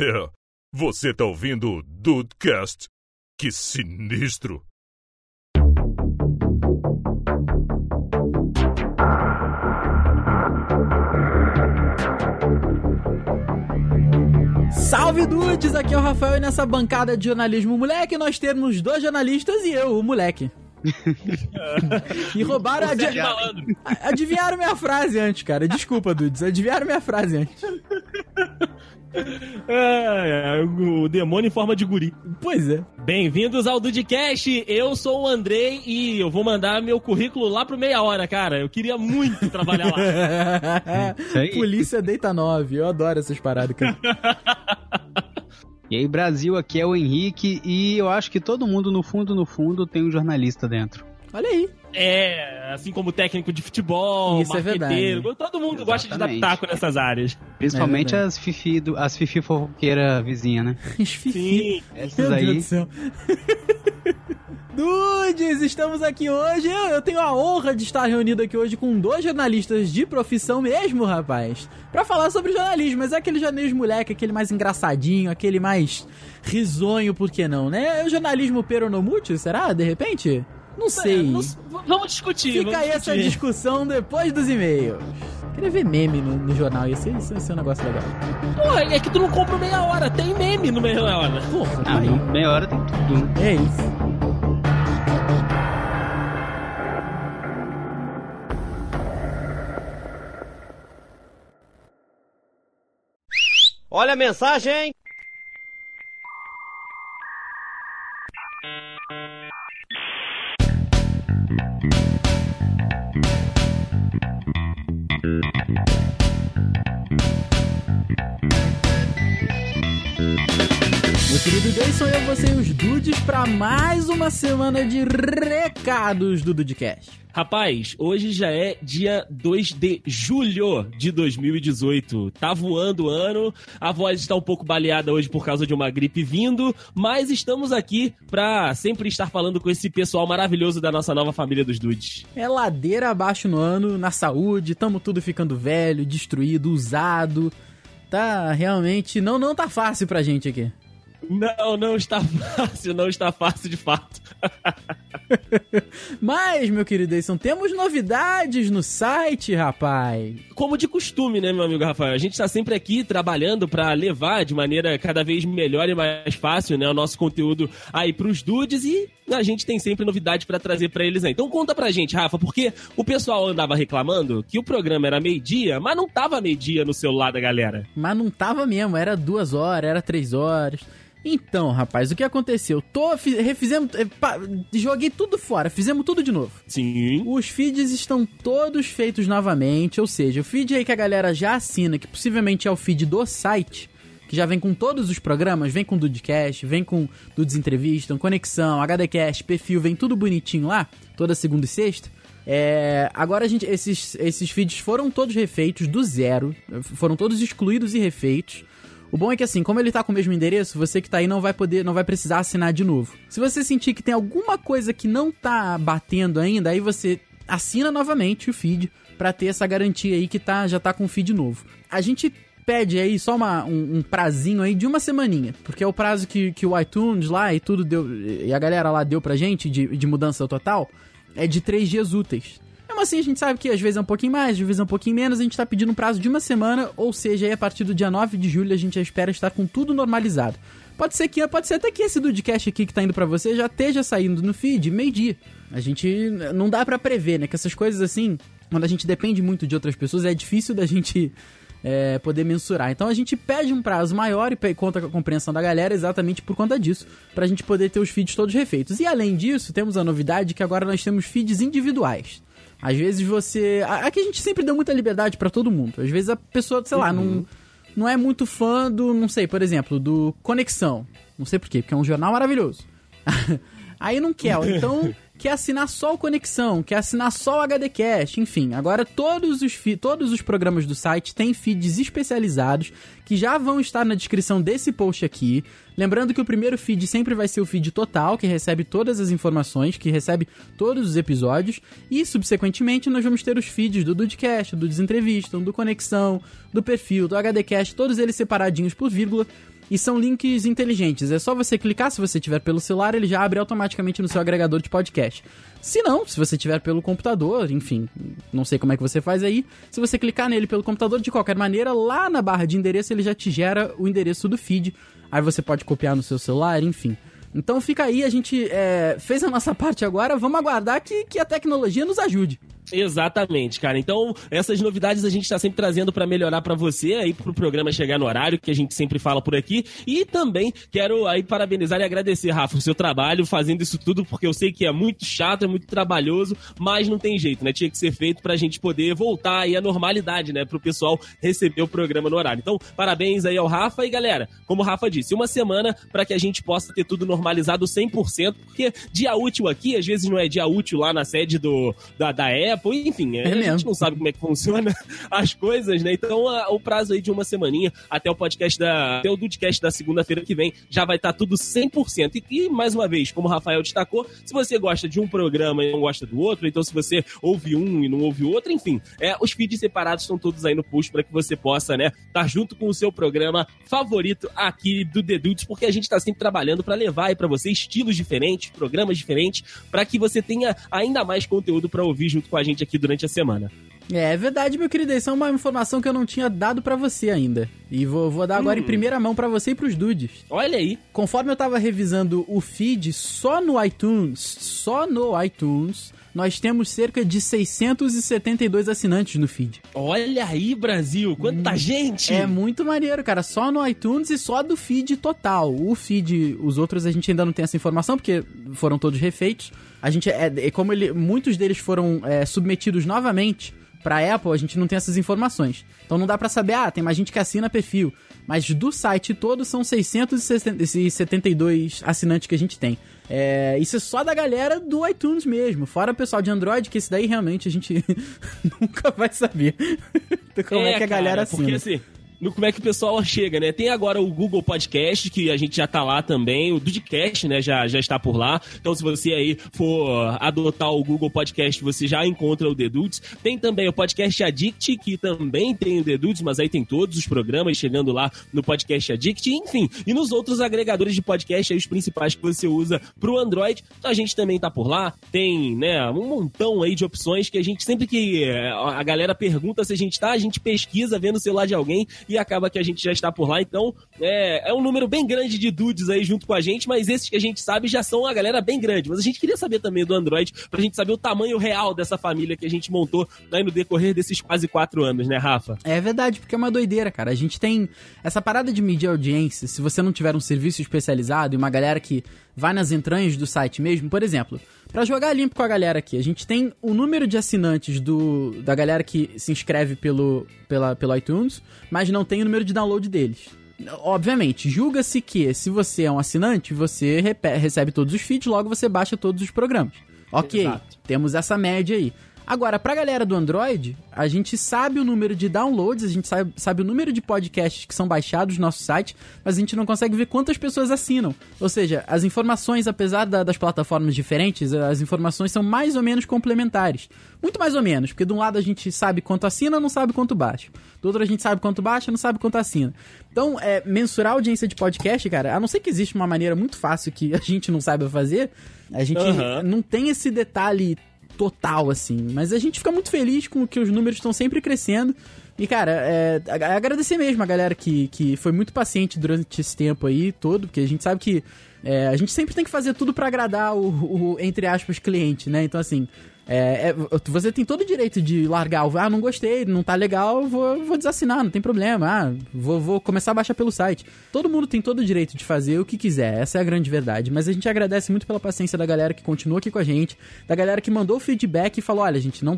É, você tá ouvindo o Dudecast? Que sinistro! Salve dudes, aqui é o Rafael e nessa bancada de jornalismo moleque nós temos dois jornalistas e eu, o moleque. e roubaram. Adi adivinharam minha frase antes, cara. Desculpa, dudes. Adivinharam minha frase antes. É, é, o demônio em forma de guri. Pois é. Bem-vindos ao Dudcast. Eu sou o Andrei e eu vou mandar meu currículo lá pro meia hora, cara. Eu queria muito trabalhar lá. Polícia Deita 9. Eu adoro essas paradas, cara. E aí, Brasil, aqui é o Henrique e eu acho que todo mundo, no fundo, no fundo, tem um jornalista dentro. Olha aí. É, assim como técnico de futebol, Isso marqueteiro, é todo mundo Exatamente. gosta de dar pitaco nessas áreas. Principalmente é as fifi, do, as fifi fofoqueira vizinha, né? As fifi. Sim. Essas Meu aí. Deus do céu. Dudes, estamos aqui hoje. Eu, eu, tenho a honra de estar reunido aqui hoje com dois jornalistas de profissão mesmo, rapaz. Pra falar sobre jornalismo, mas é aquele jornalismo moleque, aquele mais engraçadinho, aquele mais risonho, por que não, né? É o jornalismo peronomútil, será? De repente? Não sei. É, não, vamos discutir. Fica vamos aí discutir. essa discussão depois dos e-mails. Queria ver meme no, no jornal, ia ser, ia ser um negócio legal. Porra, é que tu não compra meia hora, tem meme no meia hora. Porra, ah, aí. meia hora tem tudo. É isso. Olha a mensagem! Meu querido Jason, eu, você e os dudes para mais uma semana de recados do Dudcast. Rapaz, hoje já é dia 2 de julho de 2018. Tá voando o ano, a voz está um pouco baleada hoje por causa de uma gripe vindo, mas estamos aqui pra sempre estar falando com esse pessoal maravilhoso da nossa nova família dos dudes. É ladeira abaixo no ano, na saúde, tamo tudo ficando velho, destruído, usado. Tá realmente. Não, não tá fácil pra gente aqui. Não, não está fácil, não está fácil de fato. Mas, meu querido Edson, temos novidades no site, rapaz. Como de costume, né, meu amigo Rafael? A gente está sempre aqui trabalhando para levar de maneira cada vez melhor e mais fácil, né, o nosso conteúdo aí pros dudes e a gente tem sempre novidade para trazer para eles aí. Então conta pra gente, Rafa, porque o pessoal andava reclamando que o programa era meio-dia, mas não tava meio-dia no celular da galera. Mas não tava mesmo, era duas horas, era três horas. Então, rapaz, o que aconteceu? Tô, refizemos, eh, joguei tudo fora, fizemos tudo de novo. Sim. Os feeds estão todos feitos novamente, ou seja, o feed aí que a galera já assina, que possivelmente é o feed do site, que já vem com todos os programas, vem com Dudcast, vem com Dudes Entrevista, Conexão, HDcast, perfil, vem tudo bonitinho lá, toda segunda e sexta. É, agora a gente, esses, esses feeds foram todos refeitos do zero, foram todos excluídos e refeitos. O bom é que assim, como ele tá com o mesmo endereço, você que tá aí não vai poder, não vai precisar assinar de novo. Se você sentir que tem alguma coisa que não tá batendo ainda, aí você assina novamente o feed para ter essa garantia aí que tá, já tá com o feed novo. A gente pede aí só uma, um, um, prazinho aí de uma semaninha, porque é o prazo que, que o iTunes lá e tudo deu, e a galera lá deu pra gente de, de mudança total, é de três dias úteis. Mesmo assim, a gente sabe que às vezes é um pouquinho mais, às vezes é um pouquinho menos. A gente tá pedindo um prazo de uma semana, ou seja, aí a partir do dia 9 de julho a gente espera estar com tudo normalizado. Pode ser que, pode ser até que esse Dudcast aqui que tá indo para você já esteja saindo no feed meio-dia. A gente não dá para prever, né? Que essas coisas assim, quando a gente depende muito de outras pessoas, é difícil da gente é, poder mensurar. Então a gente pede um prazo maior e conta com a compreensão da galera exatamente por conta disso, pra gente poder ter os feeds todos refeitos. E além disso, temos a novidade que agora nós temos feeds individuais. Às vezes você. Aqui a gente sempre deu muita liberdade para todo mundo. Às vezes a pessoa, sei uhum. lá, não, uhum. não é muito fã do, não sei, por exemplo, do Conexão. Não sei porquê, porque é um jornal maravilhoso. Aí não quer, então quer assinar só o Conexão, quer assinar só o HDcast, enfim. Agora todos os, todos os programas do site têm feeds especializados que já vão estar na descrição desse post aqui. Lembrando que o primeiro feed sempre vai ser o feed total, que recebe todas as informações, que recebe todos os episódios. E, subsequentemente, nós vamos ter os feeds do Dudcast, do Desentrevistam, do Conexão, do Perfil, do HDcast, todos eles separadinhos por vírgula e são links inteligentes. É só você clicar, se você tiver pelo celular, ele já abre automaticamente no seu agregador de podcast. Se não, se você tiver pelo computador, enfim, não sei como é que você faz aí. Se você clicar nele pelo computador, de qualquer maneira, lá na barra de endereço ele já te gera o endereço do feed. Aí você pode copiar no seu celular, enfim. Então fica aí, a gente é, fez a nossa parte agora, vamos aguardar que, que a tecnologia nos ajude. Exatamente, cara. Então, essas novidades a gente está sempre trazendo para melhorar para você aí pro programa chegar no horário que a gente sempre fala por aqui. E também quero aí parabenizar e agradecer, Rafa, o seu trabalho fazendo isso tudo, porque eu sei que é muito chato, é muito trabalhoso, mas não tem jeito, né? Tinha que ser feito pra gente poder voltar aí à normalidade, né? Pro pessoal receber o programa no horário. Então, parabéns aí ao Rafa e galera, como o Rafa disse, uma semana para que a gente possa ter tudo normalizado 100%, porque dia útil aqui, às vezes não é dia útil lá na sede do, da, da Apple, enfim, é, a gente não sabe como é que funciona as coisas, né? Então, a, o prazo aí de uma semaninha até o podcast da. até o Dudcast da segunda-feira que vem já vai estar tá tudo 100%. E, e, mais uma vez, como o Rafael destacou, se você gosta de um programa e não gosta do outro, então se você ouve um e não ouve o outro, enfim, é, os feeds separados estão todos aí no post para que você possa, né, estar tá junto com o seu programa favorito aqui do The Dudes, porque a gente está sempre trabalhando para levar aí para você estilos diferentes, programas diferentes, para que você tenha ainda mais conteúdo para ouvir junto com a gente aqui durante a semana. É, é verdade, meu querido. Isso é uma informação que eu não tinha dado para você ainda. E vou, vou dar agora hum. em primeira mão para você e pros dudes. Olha aí. Conforme eu tava revisando o feed só no iTunes, só no iTunes, nós temos cerca de 672 assinantes no feed. Olha aí, Brasil, quanta hum, gente! É muito maneiro, cara. Só no iTunes e só do feed total. O feed, os outros a gente ainda não tem essa informação, porque foram todos refeitos. A gente é, é como ele, muitos deles foram é, submetidos novamente para Apple, a gente não tem essas informações. Então não dá para saber, ah, tem mais gente que assina perfil. Mas do site todo são 672 assinantes que a gente tem. É, isso é só da galera do iTunes mesmo. Fora o pessoal de Android, que esse daí realmente a gente nunca vai saber como é, é que a galera assina. Porque assim, no como é que o pessoal chega, né? Tem agora o Google Podcast, que a gente já tá lá também, o Dudcast, né, já, já está por lá. Então, se você aí for adotar o Google Podcast, você já encontra o The Dudes. Tem também o Podcast Addict, que também tem o The Dudes, mas aí tem todos os programas chegando lá no Podcast Addict, enfim. E nos outros agregadores de podcast aí, os principais que você usa pro Android, então a gente também tá por lá. Tem, né, um montão aí de opções que a gente sempre que eh, a galera pergunta se a gente tá, a gente pesquisa vendo o celular de alguém e acaba que a gente já está por lá. Então, é, é um número bem grande de dudes aí junto com a gente, mas esses que a gente sabe já são a galera bem grande. Mas a gente queria saber também do Android, pra gente saber o tamanho real dessa família que a gente montou aí no decorrer desses quase quatro anos, né, Rafa? É verdade, porque é uma doideira, cara. A gente tem essa parada de medir audiência, se você não tiver um serviço especializado e uma galera que vai nas entranhas do site mesmo, por exemplo, para jogar limpo com a galera aqui, a gente tem o número de assinantes do da galera que se inscreve pelo, pela, pelo iTunes, mas não tem o número de download deles. Obviamente, julga-se que se você é um assinante, você recebe todos os feeds, logo você baixa todos os programas. Ok, Exato. temos essa média aí. Agora, pra galera do Android, a gente sabe o número de downloads, a gente sabe, sabe o número de podcasts que são baixados no nosso site, mas a gente não consegue ver quantas pessoas assinam. Ou seja, as informações, apesar da, das plataformas diferentes, as informações são mais ou menos complementares. Muito mais ou menos, porque de um lado a gente sabe quanto assina, não sabe quanto baixa. Do outro a gente sabe quanto baixa, não sabe quanto assina. Então, é, mensurar a audiência de podcast, cara, a não ser que existe uma maneira muito fácil que a gente não saiba fazer, a gente uhum. não tem esse detalhe total, assim. Mas a gente fica muito feliz com que os números estão sempre crescendo. E, cara, é, agradecer mesmo a galera que, que foi muito paciente durante esse tempo aí todo, porque a gente sabe que é, a gente sempre tem que fazer tudo para agradar o, o, entre aspas, cliente, né? Então, assim, é, é, você tem todo o direito de largar o. Ah, não gostei, não tá legal, vou, vou desassinar, não tem problema. Ah, vou, vou começar a baixar pelo site. Todo mundo tem todo o direito de fazer o que quiser, essa é a grande verdade. Mas a gente agradece muito pela paciência da galera que continua aqui com a gente, da galera que mandou feedback e falou: olha, gente, não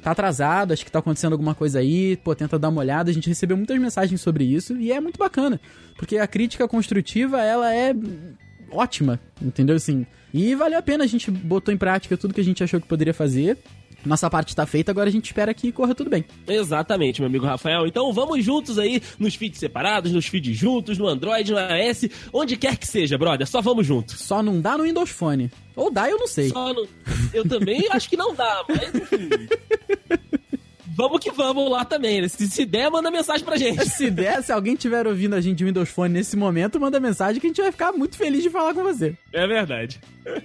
tá atrasado, acho que tá acontecendo alguma coisa aí, pô, tenta dar uma olhada. A gente recebeu muitas mensagens sobre isso e é muito bacana, porque a crítica construtiva, ela é ótima, entendeu? Assim, e valeu a pena, a gente botou em prática tudo que a gente achou que poderia fazer. Nossa parte está feita, agora a gente espera que corra tudo bem. Exatamente, meu amigo Rafael. Então vamos juntos aí nos feeds separados, nos feeds juntos, no Android, no iOS, onde quer que seja, brother. Só vamos juntos. Só não dá no Windows Phone. Ou dá, eu não sei. Só no... Eu também acho que não dá, mas enfim. Vamos que vamos lá também. né? Se, se der, manda mensagem pra gente. Se der, se alguém estiver ouvindo a gente de Windows Phone nesse momento, manda mensagem que a gente vai ficar muito feliz de falar com você. É verdade.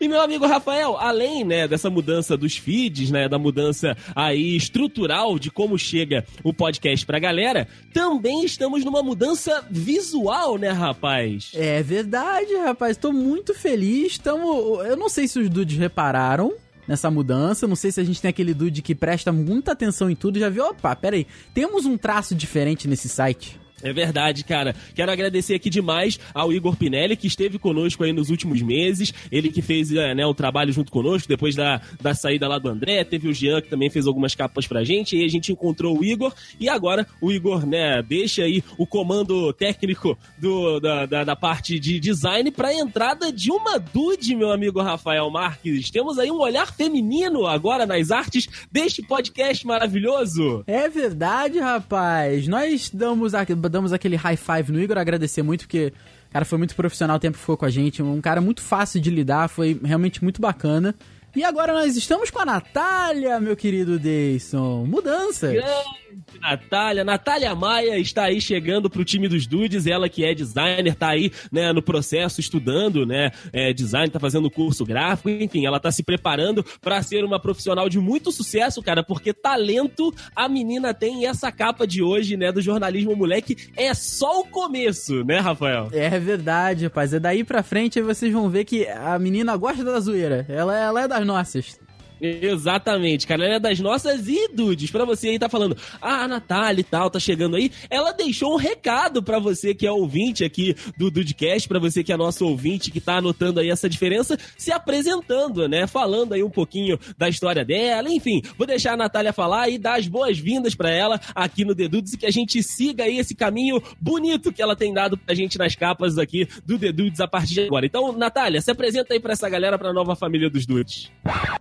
E meu amigo Rafael, além, né, dessa mudança dos feeds, né, da mudança aí estrutural de como chega o podcast pra galera, também estamos numa mudança visual, né, rapaz? É verdade, rapaz. Tô muito feliz. Tamo... Eu não sei se os dudes repararam nessa mudança. Não sei se a gente tem aquele dude que presta muita atenção em tudo. Já viu? Opa, pera aí. Temos um traço diferente nesse site. É verdade, cara. Quero agradecer aqui demais ao Igor Pinelli, que esteve conosco aí nos últimos meses. Ele que fez é, né, o trabalho junto conosco, depois da, da saída lá do André. Teve o Jean, que também fez algumas capas pra gente. E a gente encontrou o Igor. E agora o Igor, né, deixa aí o comando técnico do, da, da, da parte de design pra entrada de uma dude, meu amigo Rafael Marques. Temos aí um olhar feminino agora nas artes deste podcast maravilhoso. É verdade, rapaz. Nós damos, a- damos aquele high five no Igor, agradecer muito, porque cara foi muito profissional o tempo que ficou com a gente. Um cara muito fácil de lidar, foi realmente muito bacana. E agora nós estamos com a Natália, meu querido Deison. Mudanças. Grande Natália. Natália Maia está aí chegando pro time dos dudes. Ela que é designer, tá aí, né, no processo, estudando, né, é, design, tá fazendo curso gráfico, enfim, ela tá se preparando para ser uma profissional de muito sucesso, cara, porque talento a menina tem e essa capa de hoje, né, do jornalismo moleque é só o começo, né, Rafael? É verdade, rapaz. É daí pra frente aí vocês vão ver que a menina gosta da zoeira. Ela, ela é das nossas. Exatamente, cara. Ela é das nossas e dudes. Pra você aí tá falando, ah, a Natália e tal, tá chegando aí. Ela deixou um recado pra você que é ouvinte aqui do Dudecast, pra você que é nosso ouvinte, que tá anotando aí essa diferença, se apresentando, né? Falando aí um pouquinho da história dela. Enfim, vou deixar a Natália falar e dar as boas-vindas pra ela aqui no The Dudes e que a gente siga aí esse caminho bonito que ela tem dado pra gente nas capas aqui do The Dudes a partir de agora. Então, Natália, se apresenta aí pra essa galera, pra nova família dos Dudes.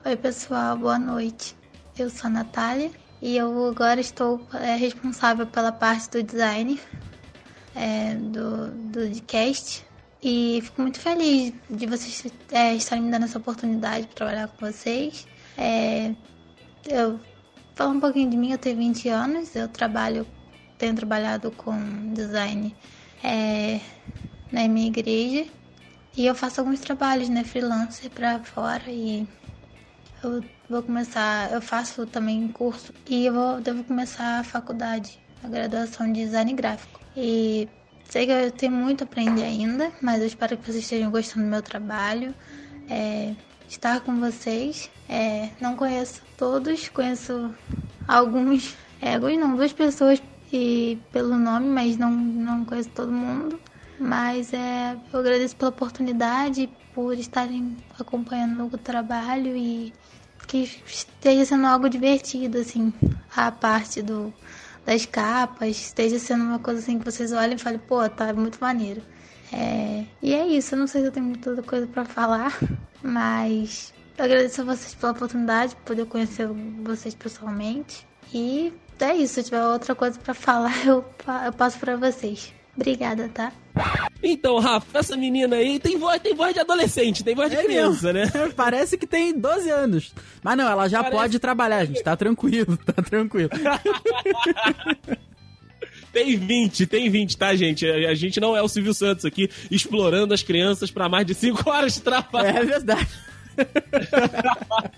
Oi, pessoal, boa noite. Eu sou a Natália e eu agora estou é, responsável pela parte do design é, do, do podcast. E fico muito feliz de vocês é, estarem me dando essa oportunidade para trabalhar com vocês. É, eu falar um pouquinho de mim, eu tenho 20 anos, eu trabalho, tenho trabalhado com design é, na minha igreja e eu faço alguns trabalhos, né, freelancer para fora e eu vou começar, eu faço também curso e eu vou, devo começar a faculdade, a graduação de design gráfico. E sei que eu tenho muito a aprender ainda, mas eu espero que vocês estejam gostando do meu trabalho. É, estar com vocês. É, não conheço todos, conheço alguns, é, alguns não, duas pessoas e pelo nome, mas não, não conheço todo mundo. Mas é, eu agradeço pela oportunidade, por estarem acompanhando o trabalho e que esteja sendo algo divertido, assim, a parte do, das capas, esteja sendo uma coisa assim que vocês olhem e falem, pô, tá muito maneiro. É, e é isso, eu não sei se eu tenho muita coisa para falar, mas eu agradeço a vocês pela oportunidade de poder conhecer vocês pessoalmente. E é isso, se tiver outra coisa para falar, eu, eu passo para vocês. Obrigada, tá? Então, Rafa, essa menina aí tem voz, tem voz de adolescente, tem voz de É criança, né? Parece que tem 12 anos. Mas não, ela já Parece- pode trabalhar, gente. Tá tranquilo, tá tranquilo. Tem 20, tem 20, tá, gente? A, gente não é o Silvio Santos aqui explorando as crianças pra mais de 5 horas de trabalho. É verdade. Ai,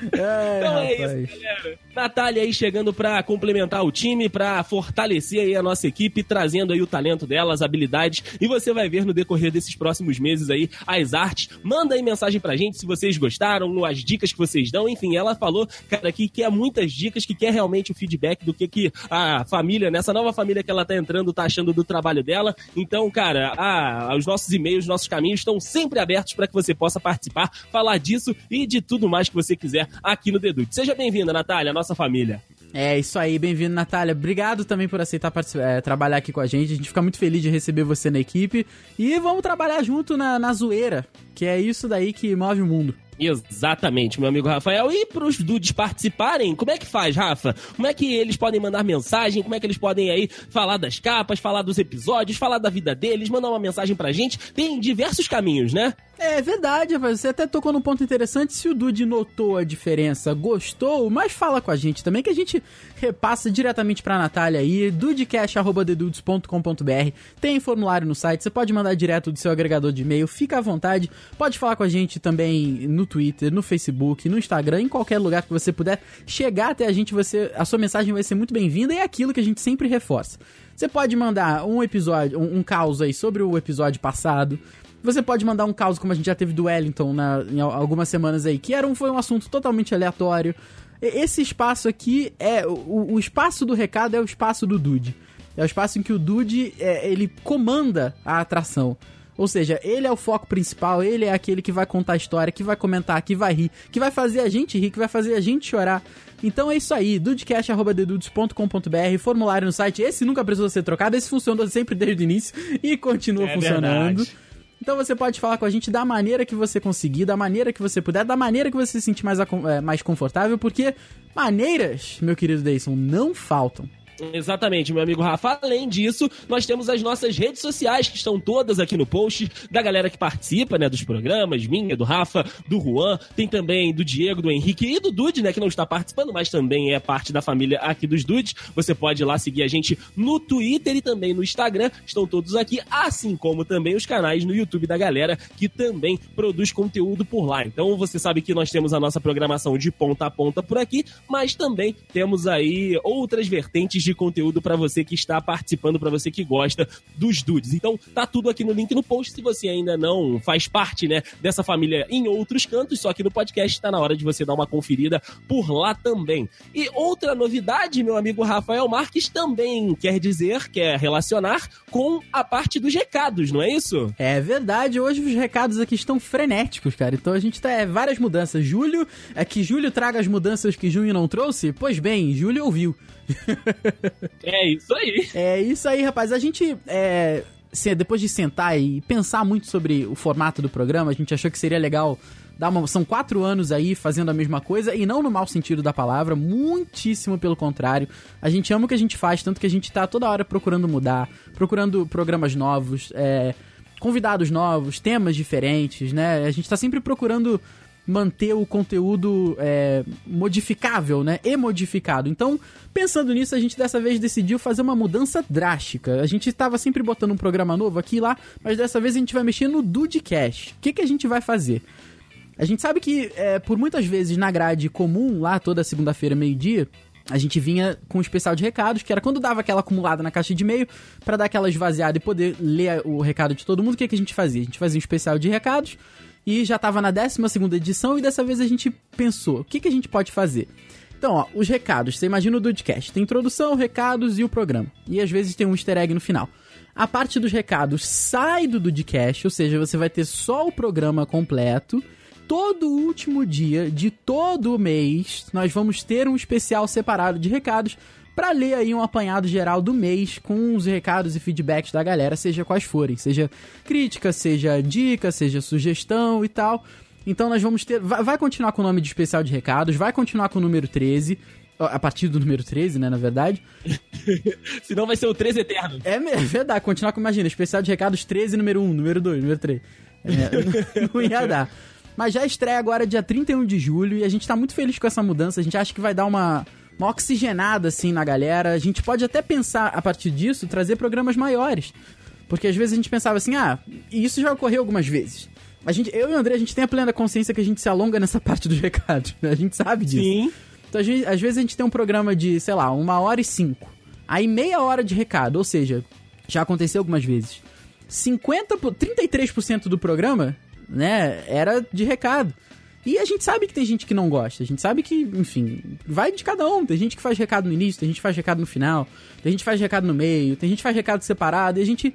Então é rapaz. isso, galera. Natália aí chegando pra complementar o time, pra fortalecer aí a nossa equipe, trazendo aí o talento dela, as habilidades. E você vai ver no decorrer desses próximos meses aí as artes. Manda aí mensagem pra gente se vocês gostaram, as dicas que vocês dão. Enfim, ela falou, cara, que quer muitas dicas, que quer realmente o feedback do que, que a família, nessa nova família que ela tá entrando, tá achando do trabalho dela. Então, cara, a- os nossos e-mails, os nossos caminhos estão sempre abertos para que você possa participar, falar disso e de tudo mais que você quiser aqui no Dedude. Seja bem-vinda, Natália, nossa família. É isso aí, bem-vindo, Natália. Obrigado também por aceitar é, trabalhar aqui com a gente. A gente fica muito feliz de receber você na equipe. E vamos trabalhar junto na, na zoeira, que é isso daí que move o mundo. Exatamente, meu amigo Rafael. E pros dudes participarem, como é que faz, Rafa? Como é que eles podem mandar mensagem? Como é que eles podem aí falar das capas, falar dos episódios, falar da vida deles, mandar uma mensagem pra gente? Tem diversos caminhos, né? É verdade. Você até tocou num ponto interessante. Se o Dude notou a diferença, gostou, mas fala com a gente também, que a gente repassa diretamente pra Natália aí, dudecast.dedudes.com.br. Tem formulário no site, você pode mandar direto do seu agregador de e-mail, fica à vontade. Pode falar com a gente também no Twitter, no Facebook, no Instagram, em qualquer lugar que você puder chegar até a gente, você, a sua mensagem vai ser muito bem-vinda e é aquilo que a gente sempre reforça. Você pode mandar um episódio, um, um caos aí sobre o episódio passado. Você pode mandar um caos como a gente já teve do Wellington na, em algumas semanas aí, que era um, foi um assunto totalmente aleatório. Esse espaço aqui é. O, o espaço do recado é o espaço do Dude. É o espaço em que o Dude é, ele comanda a atração. Ou seja, ele é o foco principal, ele é aquele que vai contar a história, que vai comentar, que vai rir, que vai fazer a gente rir, que vai fazer a gente chorar. Então é isso aí, dudecast.dedudes.com.br, formulário no site. Esse nunca precisou ser trocado, esse funcionou sempre desde o início e continua é funcionando. Verdade. Então você pode falar com a gente da maneira que você conseguir, da maneira que você puder, da maneira que você se sentir mais, é, mais confortável, porque maneiras, meu querido Deison, não faltam. Exatamente, meu amigo Rafa. Além disso, nós temos as nossas redes sociais que estão todas aqui no post da galera que participa, né, dos programas, minha, do Rafa, do Juan, tem também do Diego, do Henrique e do Dude, né, que não está participando, mas também é parte da família aqui dos Dudes. Você pode ir lá seguir a gente no Twitter e também no Instagram, estão todos aqui, assim como também os canais no YouTube da galera que também produz conteúdo por lá. Então você sabe que nós temos a nossa programação de ponta a ponta por aqui, mas também temos aí outras vertentes de conteúdo para você que está participando, para você que gosta dos dudes. Então, tá tudo aqui no link no post. Se você ainda não faz parte, né, dessa família em outros cantos, só que no podcast está na hora de você dar uma conferida por lá também. E outra novidade, meu amigo Rafael Marques também quer dizer, quer relacionar com a parte dos recados, não é isso? É verdade. Hoje os recados aqui estão frenéticos, cara. Então a gente tá é, várias mudanças. Julho, é que Julho traga as mudanças que junho não trouxe? Pois bem, Julho ouviu. é isso aí. É isso aí, rapaz. A gente. É, depois de sentar e pensar muito sobre o formato do programa, a gente achou que seria legal dar uma. São quatro anos aí fazendo a mesma coisa, e não no mau sentido da palavra, muitíssimo pelo contrário. A gente ama o que a gente faz, tanto que a gente tá toda hora procurando mudar, procurando programas novos, é, convidados novos, temas diferentes, né? A gente tá sempre procurando manter o conteúdo é, modificável, né? E modificado. Então, pensando nisso, a gente dessa vez decidiu fazer uma mudança drástica. A gente estava sempre botando um programa novo aqui e lá, mas dessa vez a gente vai mexer no Dudecast. O que, que a gente vai fazer? A gente sabe que, é, por muitas vezes, na grade comum, lá toda segunda-feira, meio-dia, a gente vinha com um especial de recados, que era quando dava aquela acumulada na caixa de e-mail, para dar aquela esvaziada e poder ler o recado de todo mundo, o que, que a gente fazia? A gente fazia um especial de recados, e já estava na 12 edição e dessa vez a gente pensou, o que, que a gente pode fazer? Então, ó, os recados, você imagina o Dudcast, tem introdução, recados e o programa. E às vezes tem um easter egg no final. A parte dos recados sai do Dudcast, ou seja, você vai ter só o programa completo. Todo último dia de todo mês, nós vamos ter um especial separado de recados para ler aí um apanhado geral do mês com os recados e feedbacks da galera, seja quais forem, seja crítica, seja dica, seja sugestão e tal. Então nós vamos ter. Vai, continuar com o nome de especial de recados, vai continuar com o número 13. A partir do número 13, né, na verdade. Senão vai ser o 13 eterno. É, é verdade, continuar com, imagina, especial de recados 13, número 1, número 2, número 3. É, não, não ia dar. Mas já estreia agora dia 31 de julho e a gente tá muito feliz com essa mudança. A gente acha que vai dar uma, uma oxigenada assim na galera. A gente pode até pensar a partir disso trazer programas maiores. Porque às vezes a gente pensava assim, ah, e isso já ocorreu algumas vezes. A gente, eu e o André, a gente tem a plena consciência que a gente se alonga nessa parte dos recados. Né? A gente sabe disso. Sim. Então, gente, às vezes a gente tem um programa de, sei lá, uma hora e cinco. Aí meia hora de recado, ou seja, já aconteceu algumas vezes. 50, 33% do programa, né, era de recado. E a gente sabe que tem gente que não gosta. A gente sabe que, enfim, vai de cada um. Tem gente que faz recado no início, tem gente que faz recado no final, tem gente que faz recado no meio, tem gente que faz recado separado. E a gente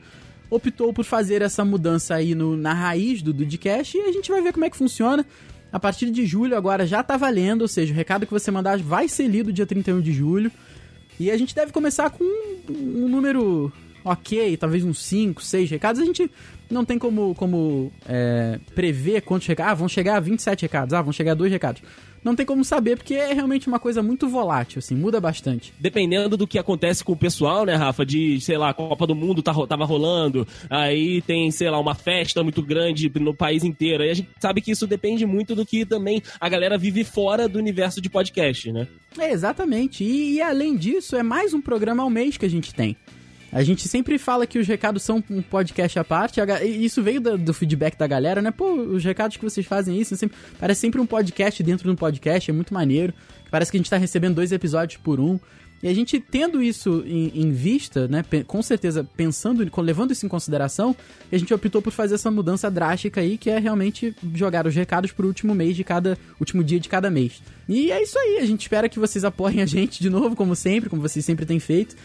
optou por fazer essa mudança aí no, na raiz do Dudcast e a gente vai ver como é que funciona. A partir de julho agora já tá valendo, ou seja, o recado que você mandar vai ser lido dia 31 de julho. E a gente deve começar com um, um número ok, talvez uns 5, 6 recados. A gente não tem como, como é, prever quantos recados. Ah, vão chegar a 27 recados. Ah, vão chegar a 2 recados. não tem como saber, porque é realmente uma coisa muito volátil, assim, muda bastante. Dependendo do que acontece com o pessoal, né, Rafa, de, sei lá, a Copa do Mundo tá, tava rolando, aí tem, sei lá, uma festa muito grande no país inteiro, aí a gente sabe que isso depende muito do que também a galera vive fora do universo de podcast, né? É, exatamente. E, e além disso, é mais um programa ao mês que a gente tem. A gente sempre fala que os recados são um podcast à parte. Isso veio do, do, feedback da galera, né? Pô, os recados que vocês fazem isso, sempre, parece sempre um podcast dentro de um podcast, é muito maneiro. Parece que a gente tá recebendo dois episódios por um. E a gente tendo isso em, em, vista, né, com certeza pensando, levando isso em consideração, a gente optou por fazer essa mudança drástica aí, que é realmente jogar os recados pro último mês de cada, último dia de cada mês. E é isso aí, a gente espera que vocês apoiem a gente de novo, como sempre, como vocês sempre têm feito.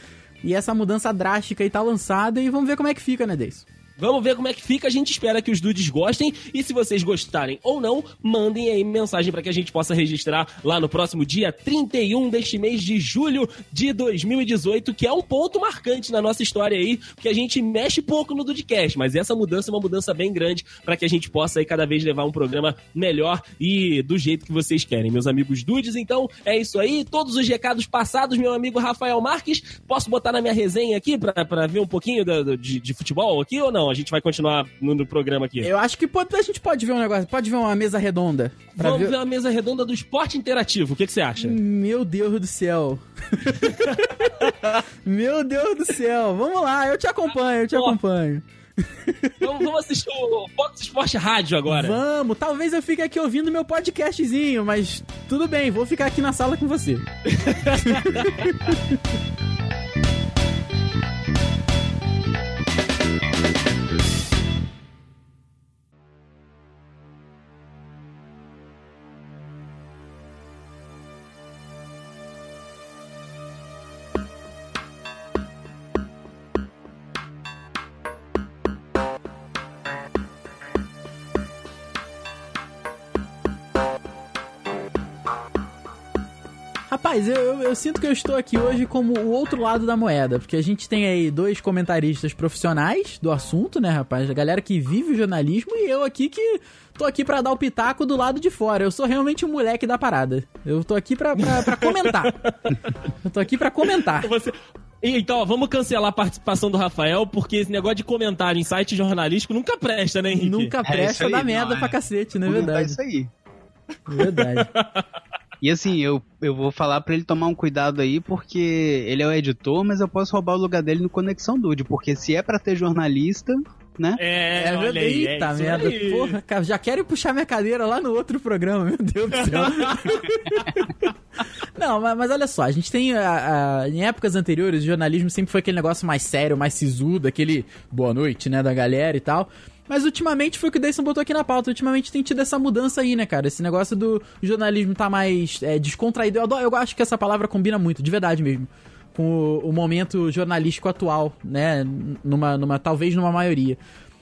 E essa mudança drástica aí tá lançada e vamos ver como é que fica, né, Deis? Vamos ver como é que fica. A gente espera que os dudes gostem. E se vocês gostarem ou não, mandem aí mensagem para que a gente possa registrar lá no próximo dia 31 deste mês de julho de 2018, que é um ponto marcante na nossa história aí, porque a gente mexe pouco no Dudcast, mas essa mudança é uma mudança bem grande para que a gente possa aí cada vez levar um programa melhor e do jeito que vocês querem, meus amigos dudes. Então, é isso aí. Todos os recados passados, meu amigo Rafael Marques. Posso botar na minha resenha aqui para ver um pouquinho de, de, de futebol aqui ou não? A gente vai continuar no, no programa aqui? Eu acho que pode, a gente pode ver um negócio, pode ver uma mesa redonda. Vamos ver... ver uma mesa redonda do esporte interativo. O que, que você acha? Meu Deus do céu. Meu Deus do céu. Vamos lá, eu te acompanho, eu te acompanho. vamos, vamos, assistir o Fox Esporte Rádio agora. Vamos, talvez eu fique aqui ouvindo meu podcastzinho, mas tudo bem, vou ficar aqui na sala com você. Rapaz, eu, eu, eu, sinto que eu estou aqui hoje como o outro lado da moeda, porque a gente tem aí dois comentaristas profissionais do assunto, né, rapaz? A galera que vive o jornalismo e eu aqui que tô aqui para dar o pitaco do lado de fora. Eu sou realmente o um moleque da parada. Eu tô aqui pra, pra, pra comentar. eu tô aqui para comentar. Você, então, ó, vamos cancelar a participação do Rafael, porque esse negócio de comentário em site jornalístico nunca presta, né, Henrique? Nunca presta, é dá merda é. pra cacete, não é verdade? É isso aí. Verdade. E assim, eu, eu vou falar para ele tomar um cuidado aí, porque ele é o editor, mas eu posso roubar o lugar dele no Conexão Dude, porque se é para ter jornalista, né? É, é olha aí, Eita é merda. Aí. Porra, cara, já quero puxar minha cadeira lá no outro programa, meu Deus do céu. Não, mas, mas, olha só, a gente tem. A, a, em épocas anteriores, o jornalismo sempre foi aquele negócio mais sério, mais sisudo, aquele boa noite, né, da galera e tal. Mas ultimamente foi o que o Dayson botou aqui na pauta. Ultimamente tem tido essa mudança aí, né, cara? Esse negócio do jornalismo tá mais é, descontraído. Eu, adoro, eu acho que essa palavra combina muito, de verdade mesmo. Com o, o momento jornalístico atual, né? Numa, numa, talvez numa maioria.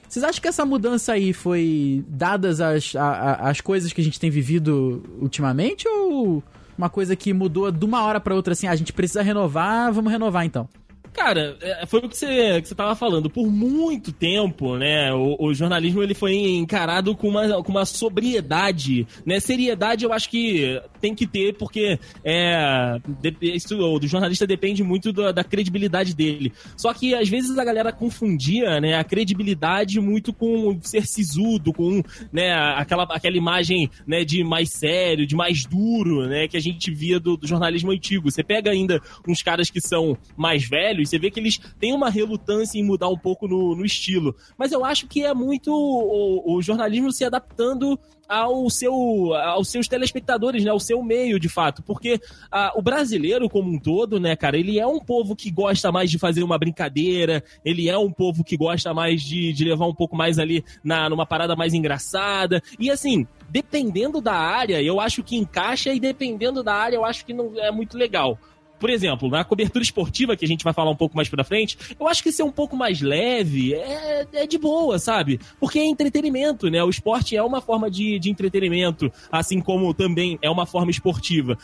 Vocês acham que essa mudança aí foi dadas as, as coisas que a gente tem vivido ultimamente? Ou uma coisa que mudou de uma hora para outra assim? Ah, a gente precisa renovar, vamos renovar então? Cara, é, foi o que você, que você tava falando. Por muito tempo, né, o, o, jornalismo ele foi encarado com uma, com uma sobriedade, né? Seriedade eu acho que tem que ter, porque é, isso, do jornalista depende muito da, da, credibilidade dele. Só que às vezes a galera confundia, né, a credibilidade muito com ser sisudo, com, né, aquela, aquela imagem, né, de mais sério, de mais duro, né, que a gente via do, do jornalismo antigo. Você pega ainda uns caras que são mais velhos, você vê que eles têm uma relutância em mudar um pouco no, no estilo. Mas eu acho que é muito o, o jornalismo se adaptando ao seu, aos seus telespectadores, né? Ao seu meio, de fato. Porque ah, o brasileiro como um todo, né, cara, ele é um povo que gosta mais de fazer uma brincadeira, ele é um povo que gosta mais de, de levar um pouco mais ali na, numa parada mais engraçada. E assim, dependendo da área, eu acho que encaixa e dependendo da área, eu acho que não é muito legal por exemplo, na cobertura esportiva, que a gente vai falar um pouco mais pra frente, eu acho que ser um pouco mais leve é, é de boa, sabe? Porque é entretenimento, né? O esporte é uma forma de, de entretenimento, assim como também é uma forma esportiva.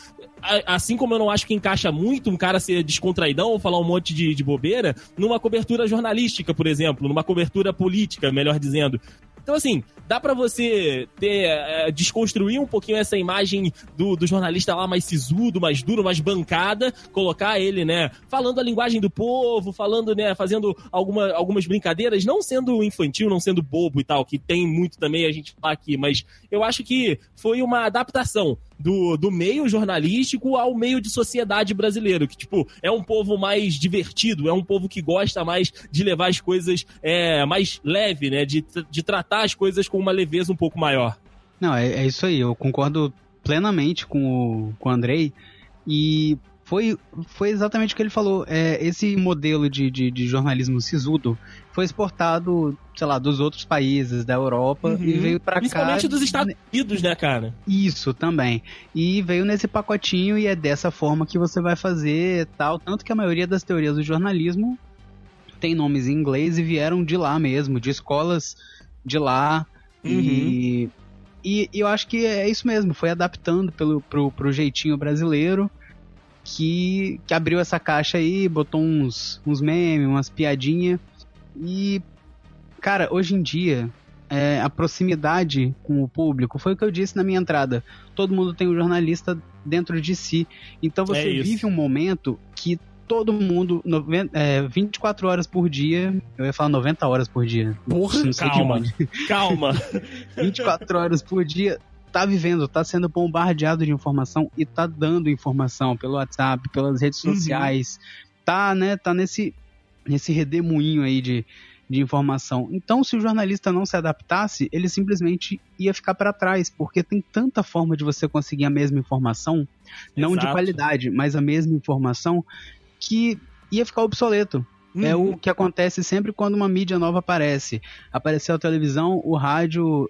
Assim como eu não acho que encaixa muito um cara ser descontraidão ou falar um monte de, de bobeira numa cobertura jornalística, por exemplo, numa cobertura política, melhor dizendo. Então, assim, dá para você ter, é, desconstruir um pouquinho essa imagem do, do jornalista lá mais sisudo, mais duro, mais bancada, colocar ele, né, falando a linguagem do povo, falando, né, fazendo alguma, algumas brincadeiras, não sendo infantil, não sendo bobo e tal, que tem muito também a gente fala aqui, mas eu acho que foi uma adaptação do, do meio jornalístico ao meio de sociedade brasileiro, que, tipo, é um povo mais divertido, é um povo que gosta mais de levar as coisas é, mais leve, né? De, de tratar as coisas com uma leveza um pouco maior. Não, é, é isso aí, eu concordo plenamente com o, com o Andrei. E foi, foi exatamente o que ele falou. É, esse modelo de, de, de, jornalismo sisudo foi exportado, sei lá, dos outros países da Europa uhum. e veio para cá. Principalmente dos Estados Unidos, né, cara? Isso também. E veio nesse pacotinho e é dessa forma que você vai fazer tal. Tanto que a maioria das teorias do jornalismo tem nomes em inglês e vieram de lá mesmo, de escolas de lá. Uhum. E, e, e, eu acho que é isso mesmo, foi adaptando pelo, pro, pro jeitinho brasileiro que, que abriu essa caixa aí, botou uns, uns memes, umas piadinhas. E, cara, hoje em dia, é, a proximidade com o público, foi o que eu disse na minha entrada. Todo mundo tem um jornalista dentro de si. Então você é vive um momento que todo mundo, 90, é, 24 horas por dia, eu ia falar 90 horas por dia. Porra, calma, calma. 24 horas por dia, tá vivendo, tá sendo bombardeado de informação e tá dando informação pelo WhatsApp, pelas redes uhum. sociais, tá, né, tá nesse, nesse redemoinho aí de, de informação. Então, se o jornalista não se adaptasse, ele simplesmente ia ficar para trás, porque tem tanta forma de você conseguir a mesma informação, não Exato. de qualidade, mas a mesma informação, que ia ficar obsoleto. Uhum. É o uhum. que acontece sempre quando uma mídia nova aparece. Apareceu a televisão, o rádio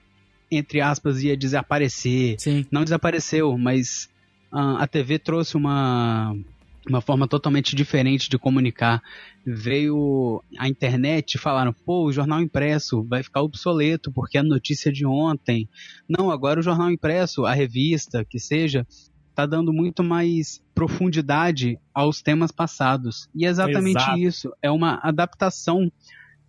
entre aspas, ia desaparecer. Sim. Não desapareceu, mas uh, a TV trouxe uma, uma forma totalmente diferente de comunicar. Veio a internet e falaram, pô, o jornal impresso vai ficar obsoleto porque é notícia de ontem. Não, agora o jornal impresso, a revista, que seja, tá dando muito mais profundidade aos temas passados. E é exatamente Exato. isso. É uma adaptação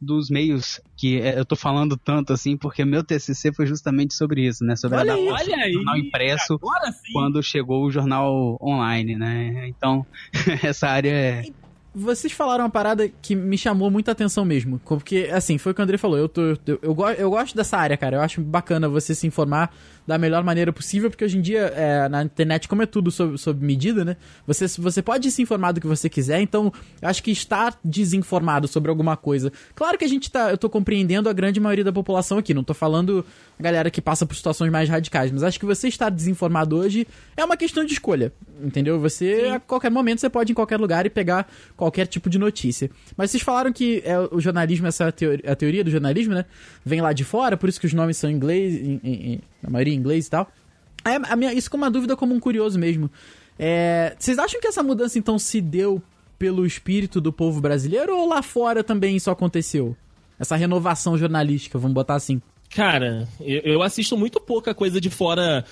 dos meios que é, eu tô falando tanto assim, porque meu TCC foi justamente sobre isso, né? Sobre olha a adaptação do jornal impresso quando chegou o jornal online, né? Então, essa área é vocês falaram uma parada que me chamou muita atenção mesmo. Porque, assim, foi o que o André falou. Eu, tô, eu, eu, eu, gosto dessa área, cara. Eu acho bacana você se informar da melhor maneira possível, porque hoje em dia, é, na internet, como é tudo sob, sob medida, né? Você, você pode se informar do que você quiser, então acho que estar desinformado sobre alguma coisa. Claro que a gente tá. Eu tô compreendendo a grande maioria da população aqui, não tô falando a galera que passa por situações mais radicais, mas acho que você estar desinformado hoje é uma questão de escolha, entendeu? Você, Sim. a qualquer momento, você pode ir em qualquer lugar e pegar qualquer tipo de notícia. Mas vocês falaram que é, o jornalismo, essa teoria, a teoria do jornalismo, né? Vem lá de fora, por isso que os nomes são em inglês, em, em, na maioria em inglês e tal. É, a minha, isso com uma dúvida como um curioso mesmo. É, vocês acham que essa mudança então se deu pelo espírito do povo brasileiro ou lá fora também isso aconteceu? Essa renovação jornalística, vamos botar assim. Cara, eu, assisto muito pouca coisa de fora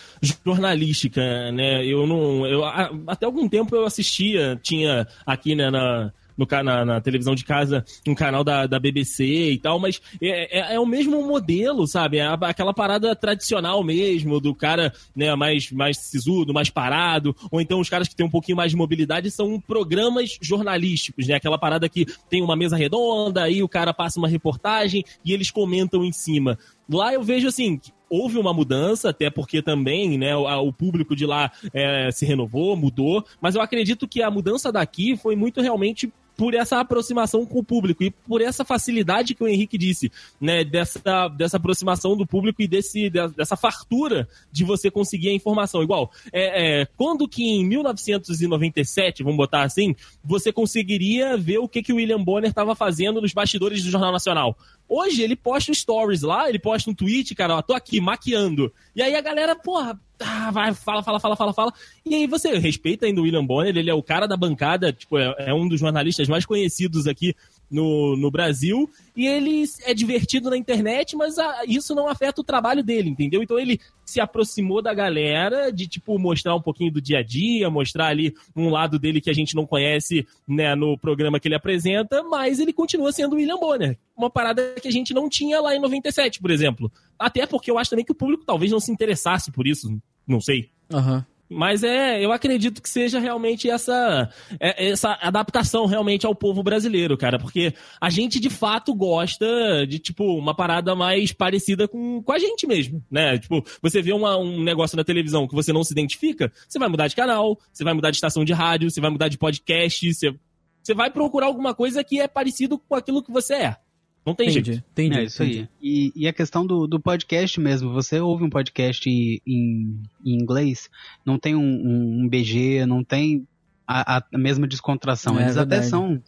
jornalística, né? Eu não. Eu, até algum tempo eu assistia, tinha aqui né, na, no, na, na, televisão de casa um canal da, da BBC e tal, mas é, é, é o mesmo modelo, sabe? É aquela parada tradicional mesmo, do cara né, mais, mais sisudo, mais parado, ou então os caras que têm um pouquinho mais de mobilidade são programas jornalísticos, né? Aquela parada que tem uma mesa redonda, aí o cara passa uma reportagem e eles comentam em cima. Lá eu vejo assim, houve uma mudança, até porque também né, o, o público de lá é, se renovou, mudou, mas eu acredito que a mudança daqui foi muito realmente por essa aproximação com o público e por essa facilidade que o Henrique disse, né, dessa, dessa aproximação do público e desse, dessa fartura de você conseguir a informação. Igual, é, é, quando que em 1997, vamos botar assim, você conseguiria ver o que, que o William Bonner estava fazendo nos bastidores do Jornal Nacional? Hoje ele posta stories lá, ele posta um tweet, cara, ó, tô aqui maquiando. E aí a galera, porra, ah, vai, fala, fala, fala, fala, fala. E aí você respeita ainda o William Bonner, ele é o cara da bancada, tipo, é, é um dos jornalistas mais conhecidos aqui no, no Brasil e ele é divertido na internet, mas a, isso não afeta o trabalho dele, entendeu? Então ele se aproximou da galera de, tipo, mostrar um pouquinho do dia a dia, mostrar ali um lado dele que a gente não conhece, né, no programa que ele apresenta, mas ele continua sendo William Bonner. Uma parada que a gente não tinha lá em 97, por exemplo. Até porque eu acho também que o público talvez não se interessasse por isso, não sei. Aham. Uhum. Mas é, eu acredito que seja realmente essa, é, essa adaptação realmente ao povo brasileiro, cara. Porque a gente de fato gosta de, tipo, uma parada mais parecida com, com a gente mesmo, né? Tipo, você vê uma, um negócio na televisão que você não se identifica, você vai mudar de canal, você vai mudar de estação de rádio, você vai mudar de podcast, você, você vai procurar alguma coisa que é parecido com aquilo que você é. Não tem entendi, jeito. Entendi, é isso aí. E, e, a questão do, do podcast mesmo, você ouve um podcast em, em inglês, não tem um, um, um BG, não tem a, a mesma descontração. É, Eles até são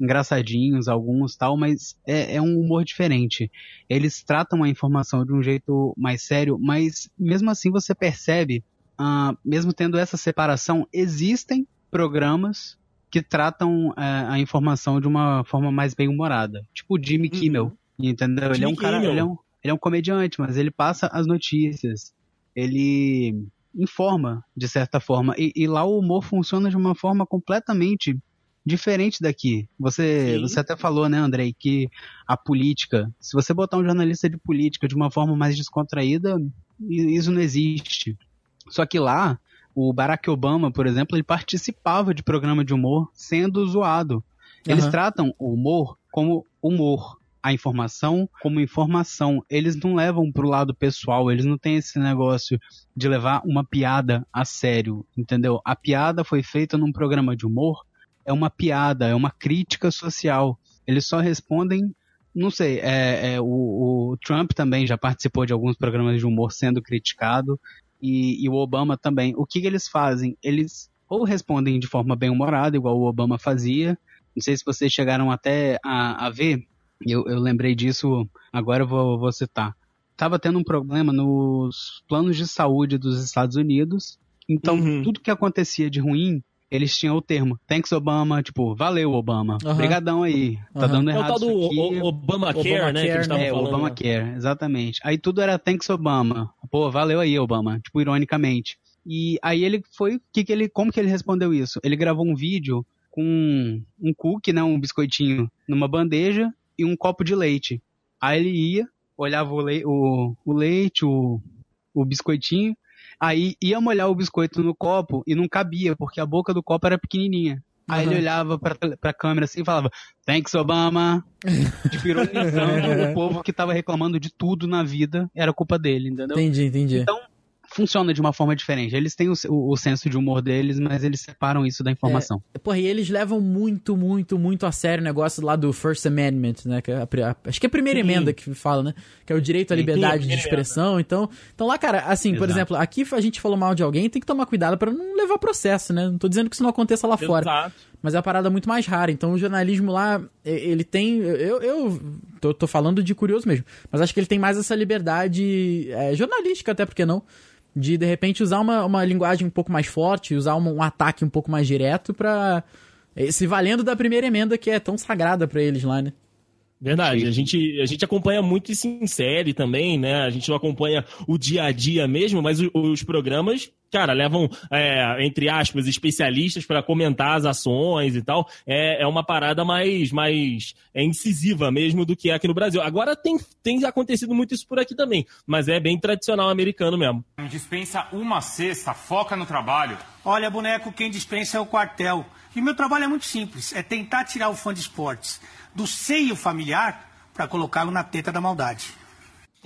engraçadinhos, alguns tal, mas é, é, um humor diferente. Eles tratam a informação de um jeito mais sério, mas mesmo assim você percebe, uh, mesmo tendo essa separação, existem programas que tratam é, a informação de uma forma mais bem humorada. Tipo o Jimmy uhum. Kimmel, entendeu? Jimmy ele é um cara, ele é um, ele é um comediante, mas ele passa as notícias. Ele informa, de certa forma. E, e lá o humor funciona de uma forma completamente diferente daqui. Você, você até falou, né, Andrei, que a política, se você botar um jornalista de política de uma forma mais descontraída, isso não existe. Só que lá, o Barack Obama, por exemplo, ele participava de programa de humor sendo zoado. Eles uhum. tratam o humor como humor, a informação como informação. Eles não levam pro lado pessoal, eles não têm esse negócio de levar uma piada a sério, entendeu? A piada foi feita num programa de humor, é uma piada, é uma crítica social. Eles só respondem não sei, é, é o, o, Trump também já participou de alguns programas de humor sendo criticado e, e o Obama também. O que, que eles fazem? Eles ou respondem de forma bem humorada, igual o Obama fazia. Não sei se vocês chegaram até a, a ver. Eu, eu lembrei disso, agora eu vou, vou citar. Tava tendo um problema nos planos de saúde dos Estados Unidos. Então, uhum. tudo que acontecia de ruim eles tinham o termo Thanks Obama, tipo, valeu Obama, uhum. brigadão aí, tá uhum. dando errado é o tal do o, Obama Care, né, que É, Obama Care, exatamente. Aí tudo era Thanks Obama, pô, valeu aí Obama, tipo, ironicamente. E aí ele foi, que que ele, como que ele respondeu isso? Ele gravou um vídeo com um cookie, né, um biscoitinho numa bandeja e um copo de leite. Aí ele ia, olhava o, le o, o leite, o, o biscoitinho, Aí ia molhar o biscoito no copo e não cabia, porque a boca do copo era pequenininha. Aí uhum. ele olhava pra, pra câmera assim e falava, thanks Obama. ironizando o povo que tava reclamando de tudo na vida, era culpa dele, entendeu? Entendi, entendi. Então, funciona de uma forma diferente. Eles têm o, o, o, senso de humor deles, mas eles separam isso da informação. É, porra, e eles levam muito, muito, muito a sério o negócio lá do First Amendment, né? Que é a, a, acho que é a primeira Sim. emenda que fala, né? Que é o direito à liberdade Sim, de expressão. Então, então lá, cara, assim, Exato. por exemplo, aqui a gente falou mal de alguém, tem que tomar cuidado para não levar processo, né? Não tô dizendo que isso não aconteça lá Exato. fora. Mas é uma parada muito mais rara. Então o jornalismo lá, ele tem. Eu, eu tô, tô falando de curioso mesmo. Mas acho que ele tem mais essa liberdade é, jornalística, até porque não de de repente usar uma, uma linguagem um pouco mais forte, usar um, um ataque um pouco mais direto para eh, se valendo da primeira emenda que é tão sagrada para eles lá, né? Verdade, a gente, a gente acompanha muito isso em série também, né? A gente não acompanha o dia a dia mesmo, mas os, os programas, cara, levam, é, entre aspas, especialistas para comentar as ações e tal. É, é uma parada mais, mais é incisiva mesmo do que é aqui no Brasil. Agora tem, tem acontecido muito isso por aqui também, mas é bem tradicional americano mesmo. Dispensa uma cesta, foca no trabalho. Olha, boneco, quem dispensa é o quartel. E meu trabalho é muito simples, é tentar tirar o fã de esportes do seio familiar para colocá-lo na teta da maldade.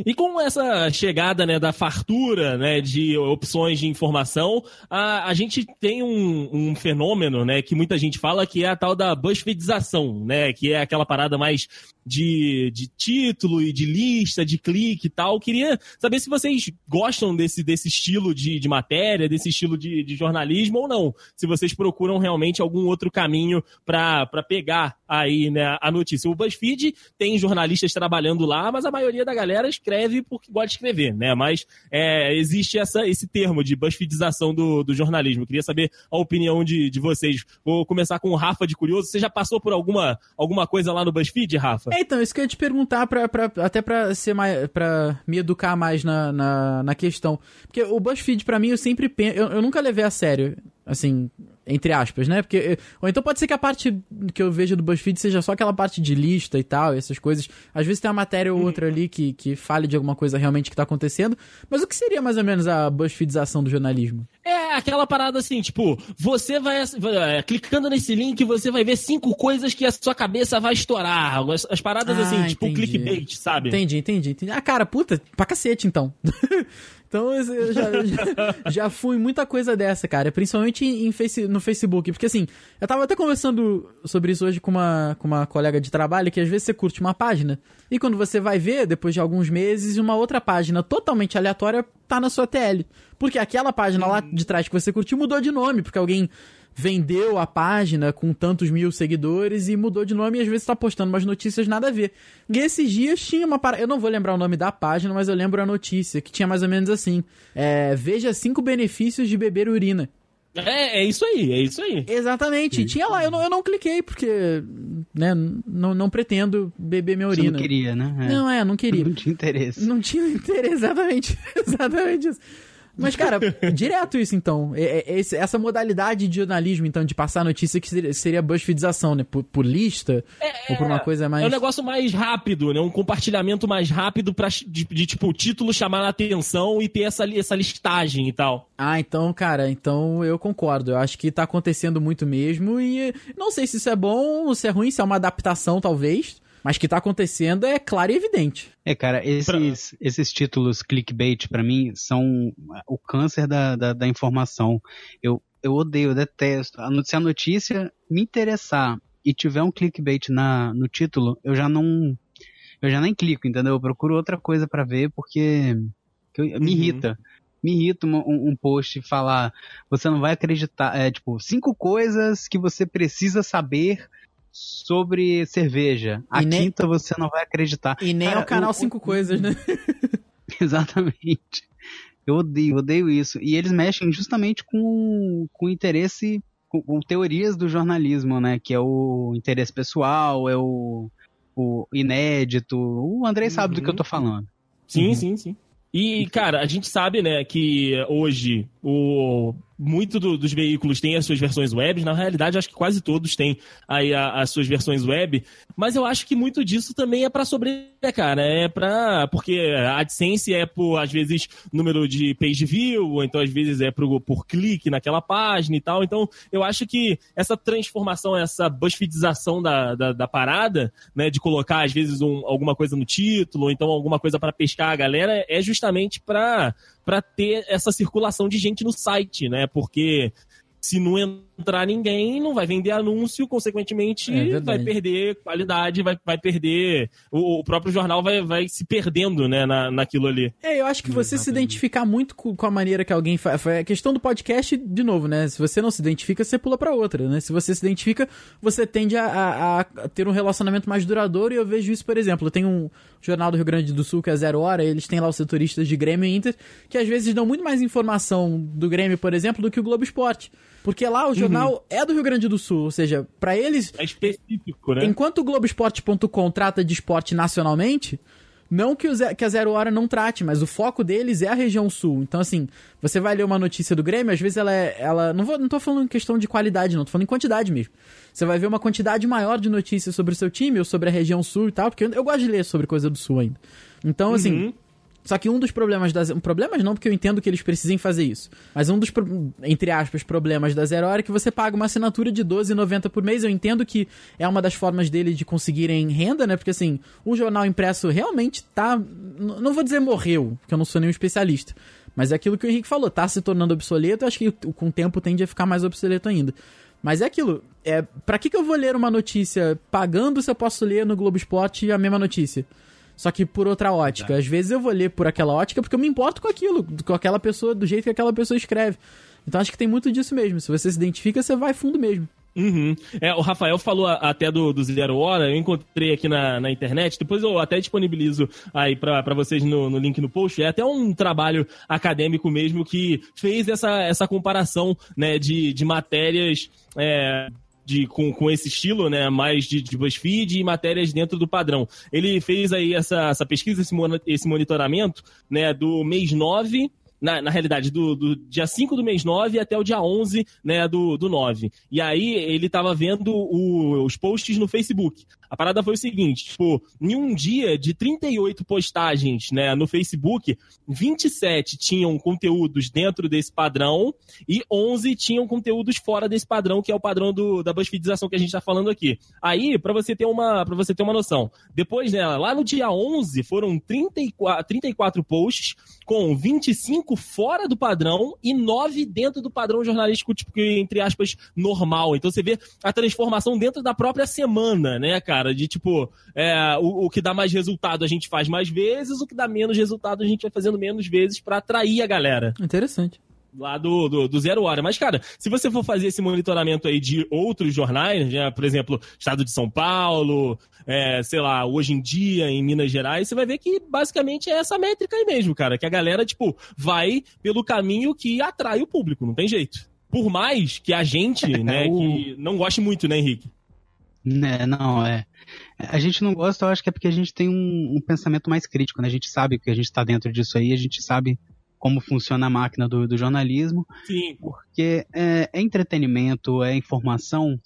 E com essa chegada né, da fartura né, de opções de informação, a, a gente tem um, um, fenômeno né, que muita gente fala que é a tal da BuzzFeedização, né, que é aquela parada mais de, de título e de lista, de clique e tal. Queria saber se vocês gostam desse, desse estilo de, de matéria, desse estilo de, de jornalismo ou não. Se vocês procuram realmente algum outro caminho para pegar aí né, a notícia. O BuzzFeed tem jornalistas trabalhando lá, mas a maioria da galera escreve porque gosta de escrever, né? Mas é, existe essa, esse termo de BuzzFeedização do, do jornalismo. Eu queria saber a opinião de, de vocês. Vou começar com o Rafa de Curioso. Você já passou por alguma, alguma coisa lá no BuzzFeed, Rafa? É, então, isso que eu ia te perguntar, pra, pra, até pra, ser mais, pra me educar mais na, na, na questão. Porque o BuzzFeed, pra mim, eu sempre penso. Eu, eu nunca levei a sério, assim, entre aspas, né? Porque. Ou então pode ser que a parte que eu vejo do BuzzFeed seja só aquela parte de lista e tal, essas coisas. Às vezes tem uma matéria ou outra ali que, que fale de alguma coisa realmente que tá acontecendo. Mas o que seria mais ou menos a BuzzFeedização do jornalismo? É aquela parada assim, tipo, você vai, vai, clicando nesse link, você vai ver cinco coisas que a sua cabeça vai estourar. As, as paradas Ah, assim, tipo entendi. clickbait, sabe? Entendi, entendi, entendi. Ah, cara, puta, pra cacete então. então eu já, já, já fui muita coisa dessa, cara. Principalmente em, face, no Facebook. Porque assim, eu tava até conversando sobre isso hoje com uma, com uma colega de trabalho, que às vezes você curte uma página. E quando você vai ver, depois de alguns meses, uma outra página totalmente aleatória tá na sua TL. Porque aquela página lá de trás que você curtiu mudou de nome, porque alguém vendeu a página com tantos mil seguidores e mudou de nome e às vezes tá postando umas notícias nada a ver. E esses dias tinha uma parada. Eu não vou lembrar o nome da página, mas eu lembro a notícia, que tinha mais ou menos assim: é, Veja cinco benefícios de beber urina. É, é isso aí, é isso aí. Exatamente, e tinha lá, eu não, eu não cliquei, porque né, não, não pretendo beber minha Você urina. não queria, né? É. Não, é, não queria. Não tinha interesse. Não tinha interesse, exatamente. exatamente isso. Mas, cara, direto isso, então. É- é- esse- essa modalidade de jornalismo, então, de passar notícia que seria, seria BuzzFeedização, né? Por, por lista ou por uma coisa mais... É um negócio mais rápido, né? Um compartilhamento mais rápido pra, de, de, tipo, o título chamar a atenção e ter essa, essa listagem e tal. Ah, então, cara, então eu concordo. Eu acho que tá acontecendo muito mesmo e não sei se isso é bom se é ruim, se é uma adaptação, talvez. Mas que tá acontecendo é claro e evidente. É, cara, esses, esses títulos clickbait, pra mim, são o câncer da, da, da informação. Eu, eu odeio, eu detesto. Se a notícia me interessar e tiver um clickbait na, no título, eu já não. Eu já nem clico, entendeu? Eu procuro outra coisa pra ver porque eu- me Uhum. irrita. Me irrita um, um post falar, você não vai acreditar, é tipo, cinco coisas que você precisa saber sobre cerveja. A E nem- quinta você não vai acreditar. E nem Cara, ao canal o- Cinco Coisas, né? Exatamente. Eu odeio, odeio isso. E eles mexem justamente com, com interesse, com, com teorias do jornalismo, né? Que é o interesse pessoal, é o, o inédito. O Andrei sabe do que eu tô falando. Sim, Uhum. sim, sim. E, cara, a gente sabe, né, que hoje o muito do- dos veículos têm as suas versões web. Na realidade, acho que quase todos têm aí a- as suas versões web. Mas eu acho que muito disso também é pra sobreviver, cara. É pra. Porque a AdSense é por, às vezes, número de page view, ou então às vezes é por, por clique naquela página e tal. Então, eu acho que essa transformação, essa BuzzFeedização da, da, da parada, né, de colocar às vezes um- alguma coisa no título, ou então alguma coisa pra pescar a galera, é justamente pra para ter essa circulação de gente no site, né? Porque se não entrar ninguém, não vai vender anúncio, consequentemente É vai perder qualidade, vai, vai perder. O, o próprio jornal vai, vai se perdendo, né, na, naquilo ali. É, eu acho que você se identificar muito com, com a maneira que alguém faz. Foi a questão do podcast, de novo, né? Se você não se identifica, você pula pra outra, né? Se você se identifica, você tende a, a- a ter um relacionamento mais duradouro. E eu vejo isso, por exemplo, tem um jornal do Rio Grande do Sul que é Zero Hora, eles têm lá os setoristas de Grêmio e Inter, que às vezes dão muito mais informação do Grêmio, por exemplo, do que o Globo Esporte. Porque lá o jornal é do Rio Grande do Sul, ou seja, pra eles É específico, né? Enquanto o Globoesporte.com trata de esporte nacionalmente, não que, o que a Zero Hora não trate, mas o foco deles é a região sul. Então, assim, você vai ler uma notícia do Grêmio, às vezes ela é. Ela, não, vou, não tô falando em questão de qualidade, não, tô falando em quantidade mesmo. Você vai ver uma quantidade maior de notícias sobre o seu time ou sobre a região sul e tal, porque eu, eu gosto de ler sobre coisa do sul ainda. Então, assim. Uhum. Só que um dos problemas das. Problemas não, porque eu entendo que eles precisem fazer isso. Mas um dos, entre aspas, problemas da Zero Hora é que você paga uma assinatura de R$12,90 por mês. Eu entendo que é uma das formas dele de conseguirem renda, né? Porque assim, o jornal impresso realmente tá. Não vou dizer morreu, porque eu não sou nenhum especialista. Mas é aquilo que o Henrique falou, tá se tornando obsoleto. Eu acho que com o tempo tende a ficar mais obsoleto ainda. Mas é aquilo. É, pra que, que eu vou ler uma notícia pagando se eu posso ler no Globo Esporte a mesma notícia? Só que por outra ótica. Às vezes eu vou ler por aquela ótica porque eu me importo com aquilo, com aquela pessoa, do jeito que aquela pessoa escreve. Então acho que tem muito disso mesmo. Se você se identifica, você vai fundo mesmo. Uhum. É, o Rafael falou até do, do Zero Hora, eu encontrei aqui na, na internet, depois eu até disponibilizo aí para vocês no, no, link no post. É até um trabalho acadêmico mesmo que fez essa, essa comparação né, de, de matérias. É, de, com, com esse estilo, né, mais de, de BuzzFeed e matérias dentro do padrão. Ele fez aí essa, essa pesquisa, esse, esse monitoramento, né, do mês 9 na, na realidade, do, do, dia 5 do mês 9 até o dia 11 né, do, do 9. E aí ele tava vendo o, os posts no Facebook. A parada foi o seguinte, tipo, em um dia de 38 postagens, né, no Facebook, 27 tinham conteúdos dentro desse padrão e 11 tinham conteúdos fora desse padrão, que é o padrão do, da BuzzFeedização que a gente tá falando aqui. Aí, para você ter uma para você ter uma noção, depois, né, lá no dia 11 foram 34, 34 posts com 25 fora do padrão e 9 dentro do padrão jornalístico, tipo, entre aspas, normal. Então você vê a transformação dentro da própria semana, né, cara? Cara, de tipo, é, o, o, que dá mais resultado a gente faz mais vezes, o que dá menos resultado a gente vai fazendo menos vezes para atrair a galera. Interessante lá do, do, do, zero hora. Mas, cara, se você for fazer esse monitoramento aí de outros jornais, né, por exemplo, Estado de São Paulo, é, sei lá, hoje em dia em Minas Gerais, você vai ver que basicamente é essa métrica aí mesmo, cara. Que a galera, tipo, vai pelo caminho que atrai o público, não tem jeito. Por mais que a gente, né, que não goste muito, né, Henrique? Né, não, é. A gente não gosta, eu acho que é porque a gente tem um, um pensamento mais crítico, né? A gente sabe que a gente está dentro disso aí, a gente sabe como funciona a máquina do, do jornalismo. Sim. Porque é, é, entretenimento, é informação,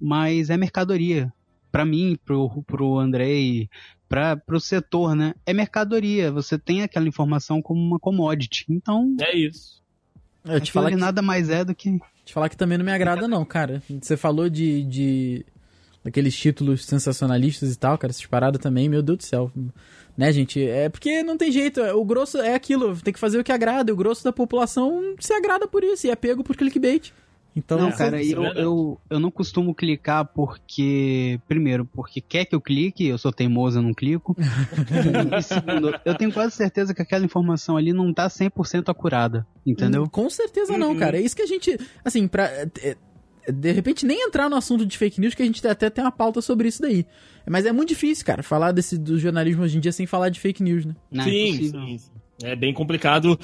mas é mercadoria. Para mim, pro, pro Andrei, para pro setor, né? É mercadoria. Você tem aquela informação como uma commodity. Então. É isso. Eu te falar que nada mais é do que. Te falar que também não me agrada, não, cara. Você falou de, de daqueles títulos sensacionalistas e tal, cara, essas paradas também, meu Deus do céu. Né, gente? É porque não tem jeito, o grosso é aquilo, tem que fazer o que agrada, e o grosso da população se agrada por isso, e é pego por clickbait. Então, não, cara, eu, eu, eu não costumo clicar porque, primeiro, porque quer que eu clique, eu sou teimoso, eu não clico. e segundo, eu tenho quase certeza que aquela informação ali não tá 100% acurada, entendeu? Com certeza não, uhum. cara. É isso que a gente, assim, pra, é, de repente nem entrar no assunto de fake news, que a gente até tem uma pauta sobre isso daí. Mas é muito difícil, cara, falar desse, do jornalismo hoje em dia sem falar de fake news, né? Não, é sim, é sim, sim. É bem complicado.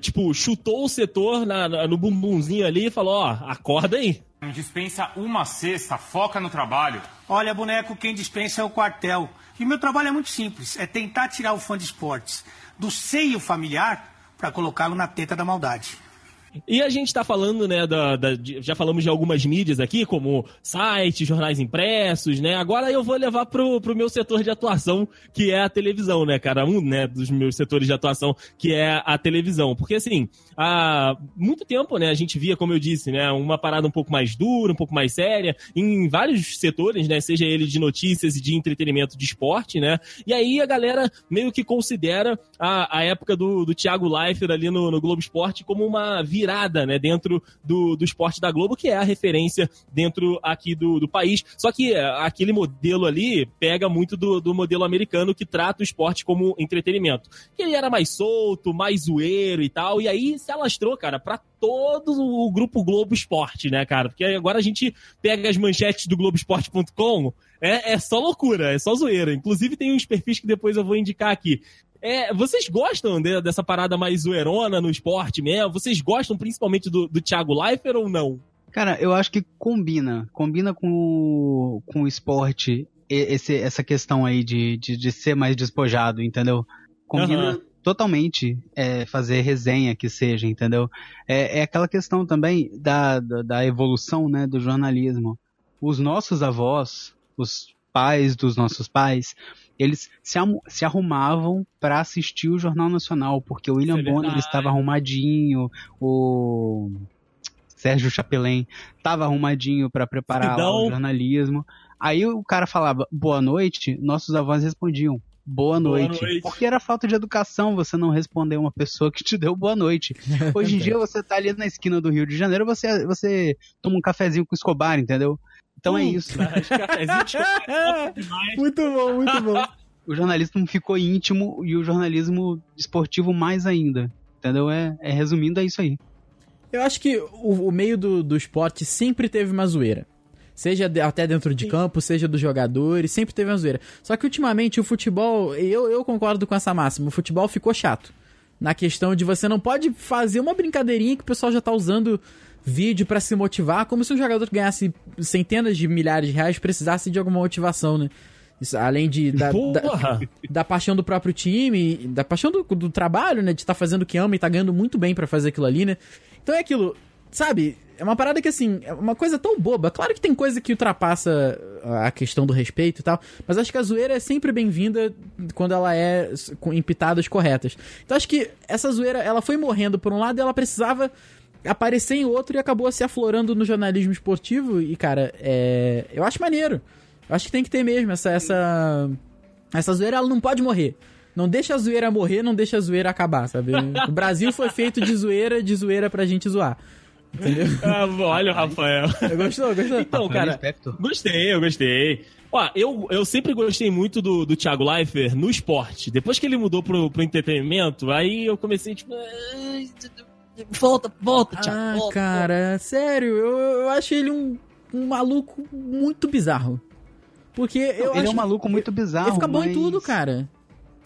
Tipo, chutou o setor na, no bumbumzinho ali e falou: ó, acorda aí. Dispensa uma cesta, foca no trabalho. Olha, boneco, quem dispensa é o quartel. E meu trabalho é muito simples: é tentar tirar o fã de esportes do seio familiar para colocá-lo na teta da maldade. E a gente tá falando, né, da, da, já falamos de algumas mídias aqui, como sites, jornais impressos, né? Agora eu vou levar pro, pro meu setor de atuação, que é a televisão, né, cara? Um, né, dos meus setores de atuação, que é a televisão. Porque, assim, há muito tempo, né, a gente via, como eu disse, né, uma parada um pouco mais dura, um pouco mais séria, em vários setores, né, seja ele de notícias e de entretenimento de esporte, né? E aí a galera meio que considera a, a época do, do Thiago Leifert ali no, no Globo Esporte como uma via virada, né, dentro do, do esporte da Globo, que é a referência dentro aqui do, do país. Só que é, aquele modelo ali pega muito do, do modelo americano que trata o esporte como entretenimento. Que ele era mais solto, mais zoeiro e tal, e aí se alastrou, cara, pra todo o grupo Globo Esporte, né, cara? Porque agora a gente pega as manchetes do Globoesporte.com, é, é só loucura, é só zoeira. Inclusive tem uns perfis que depois eu vou indicar aqui. É, vocês gostam de, dessa parada mais zoeirona no esporte mesmo? Vocês gostam principalmente do, do Thiago Leifert ou não? Cara, eu acho que combina. Combina com o, com o esporte esse, essa questão aí de, de, de ser mais despojado, entendeu? Combina uhum. totalmente é, fazer resenha que seja, entendeu? É, é aquela questão também da, da, da evolução né, do jornalismo. Os nossos avós, os pais dos nossos pais, eles se, se arrumavam para assistir o Jornal Nacional, porque o William é Bonner estava arrumadinho, o Sérgio Chapelain estava arrumadinho para preparar o jornalismo. Aí o cara falava boa noite, nossos avós respondiam boa noite. boa noite. Porque era falta de educação você não responder uma pessoa que te deu boa noite. Hoje em dia você tá ali na esquina do Rio de Janeiro, você, você toma um cafezinho com Escobar, entendeu? Então é isso. muito bom, muito bom. O jornalismo ficou íntimo e o jornalismo esportivo mais ainda. Entendeu? É, é resumindo, é isso aí. Eu acho que o, o meio do, do esporte sempre teve uma zoeira. Seja de- até dentro de campo, seja dos jogadores, sempre teve uma zoeira. Só que ultimamente o futebol, eu, eu concordo com essa máxima, o futebol ficou chato. Na questão de você não pode fazer uma brincadeirinha que o pessoal já tá usando vídeo pra se motivar, como se um jogador que ganhasse centenas de milhares de reais precisasse de alguma motivação, né? Isso, além de da, da, da paixão do próprio time, da paixão do, do trabalho, né? De estar fazendo o que ama e tá ganhando muito bem pra fazer aquilo ali, né? Então é aquilo, sabe? É uma parada que, assim, é uma coisa tão boba. Claro que tem coisa que ultrapassa a questão do respeito e tal, mas acho que a zoeira é sempre bem-vinda quando ela é em pitadas corretas. Então acho que essa zoeira, ela foi morrendo por um lado e ela precisava aparecer em outro e acabou se aflorando no jornalismo esportivo e, cara, é... eu acho maneiro. Eu acho que tem que ter mesmo essa... essa... Essa zoeira, ela não pode morrer. Não deixa a zoeira morrer, não deixa a zoeira acabar, sabe? O Brasil foi feito de zoeira, de zoeira pra gente zoar. Entendeu? Ah, olha o Rafael. Gostou, gostou? Então, cara, gostei, eu gostei. Ó, eu, eu sempre gostei muito do, do Thiago Leifert no esporte. Depois que ele mudou pro, pro entretenimento, aí eu comecei, tipo... "Ai, Volta, volta, Thiago, Ah, volta, cara, sério, eu, eu acho ele um, um maluco muito bizarro. Porque eu ele acho é um maluco muito bizarro. ele fica bom em tudo, cara.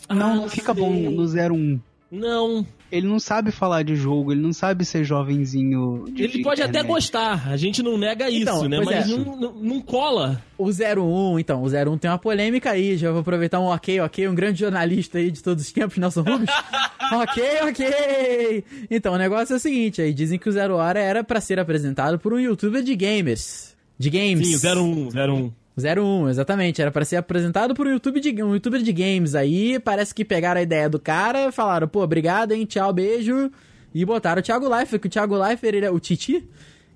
Não, Ah, não fica bom sei. no 01. Não, Ele não sabe falar de jogo, ele não sabe ser jovenzinho. de- ele de pode até internet. gostar, a gente não nega isso, Então, né? Mas é. não, não, não cola. O 01, então, o 01 tem uma polêmica aí, já vou aproveitar um ok, ok, um grande jornalista aí de todos os tempos, Nelson Rubens. ok, ok! Então, o negócio é o seguinte, aí dizem que o Zero Hora era pra ser apresentado por um youtuber de gamers. De games. Sim, 01, 01. 01, exatamente. Era pra ser apresentado por um, YouTube de, um youtuber de games. Aí parece que pegaram a ideia do cara, falaram, pô, obrigado, hein, tchau, beijo. E botaram o Thiago Leifert, que o Thiago Leifert, ele é o Titi,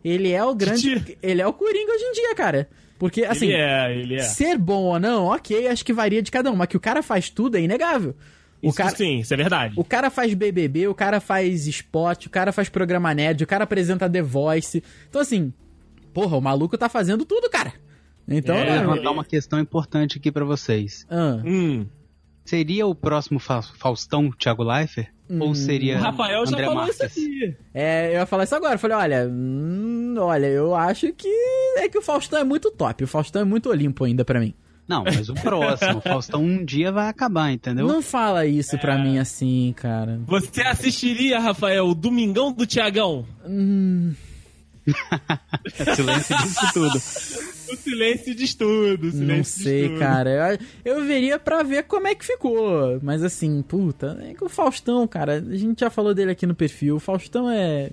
ele é o grande... Titi. Ele é o Coringa hoje em dia, cara. Porque, assim, ele é, ele é. ser bom ou não, ok, acho que varia de cada um. Mas que o cara faz tudo é inegável. O Isso cara, sim, isso é verdade. o cara faz BBB, o cara faz spot, o cara faz programa nerd, o cara apresenta The Voice. Então, assim, porra, o maluco tá fazendo tudo, cara. Então, É, Vou é, levantar uma questão importante aqui pra vocês. ah, Hum. Seria o próximo Fa- Faustão Thiago Leifert? Ou O seria Rafael já André falou Marques? isso aqui. É, eu ia falar isso agora. Eu falei, olha, hum, olha, eu acho que é que o Faustão é muito top. O Faustão é muito Olimpo ainda pra mim. Não, mas o próximo. O Faustão um dia vai acabar, entendeu? Não fala isso pra É. mim assim, cara. Você assistiria, Rafael, o Domingão do Tiagão? Hum, Silêncio disso tudo. O silêncio de estudo. o silêncio não sei, estudo. cara. Eu, eu veria pra ver como é que ficou. Mas assim, puta, é que o Faustão, cara, a gente já falou dele aqui no perfil. O Faustão é.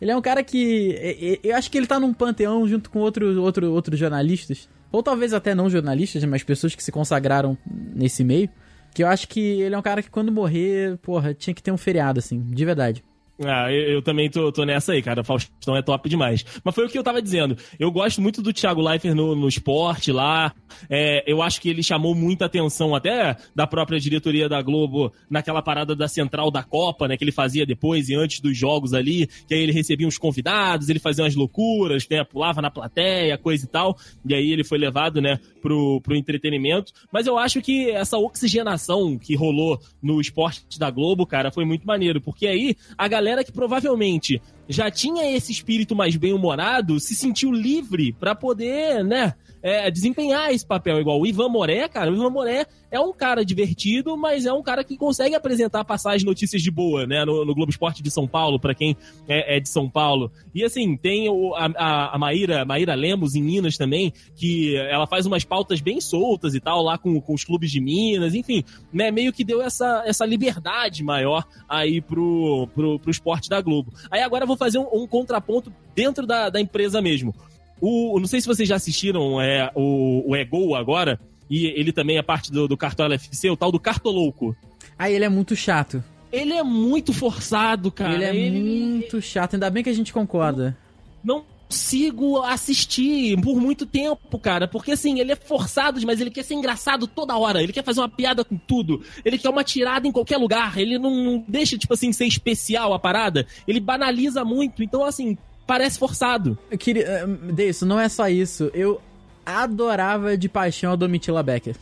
Ele é um cara que. Eu acho que ele tá num panteão junto com outro, outro, outros jornalistas. Ou talvez até não jornalistas, mas pessoas que se consagraram nesse meio. Que eu acho que ele é um cara que quando morrer, porra, tinha que ter um feriado, assim, de verdade. Ah, eu, eu também tô, tô nessa aí, cara. Faustão é top demais. Mas foi o que eu tava dizendo. Eu gosto muito do Thiago Leifert no, no esporte lá. É, eu acho que ele chamou muita atenção até da própria diretoria da Globo naquela parada da central da Copa, né? Que ele fazia depois e antes dos jogos ali. Que aí ele recebia uns convidados, ele fazia umas loucuras, né? Pulava na plateia, coisa e tal. E aí ele foi levado, né, pro, pro entretenimento. Mas eu acho que essa oxigenação que rolou no esporte da Globo, cara, foi muito maneiro. Porque aí a galera que provavelmente já tinha esse espírito mais bem-humorado se sentiu livre pra poder, né, é, desempenhar esse papel. Igual o Ivan Moré, cara. O Ivan Moré é um cara divertido, mas é um cara que consegue apresentar passagens notícias de boa, né, no, no Globo Esporte de São Paulo, pra quem é, é de São Paulo. E assim, tem o, a, a, Maíra, Maíra Lemos em Minas também, que ela faz umas pautas bem soltas e tal, lá com, com os clubes de Minas, enfim, né, meio que deu essa, essa liberdade maior aí pro, pro, pro esporte da Globo. Aí agora eu vou fazer um, um contraponto dentro da, da empresa mesmo. O, não sei se vocês já assistiram é, o, o Ego agora, e ele também é parte do, do Cartola FC, o tal do Cartolouco. Aí ele é muito chato. Ele é muito forçado, cara. ele é muito chato, ainda bem que a gente concorda. não consigo assistir por muito tempo, cara. Porque assim, ele é forçado, mas ele quer ser engraçado toda hora. Ele quer fazer uma piada com tudo. Ele quer uma tirada em qualquer lugar. Ele não deixa, tipo assim, ser especial a parada. Ele banaliza muito. Então, assim, parece forçado. Eu queria. Isso, não é só isso. Eu adorava de paixão a Domitila Becker.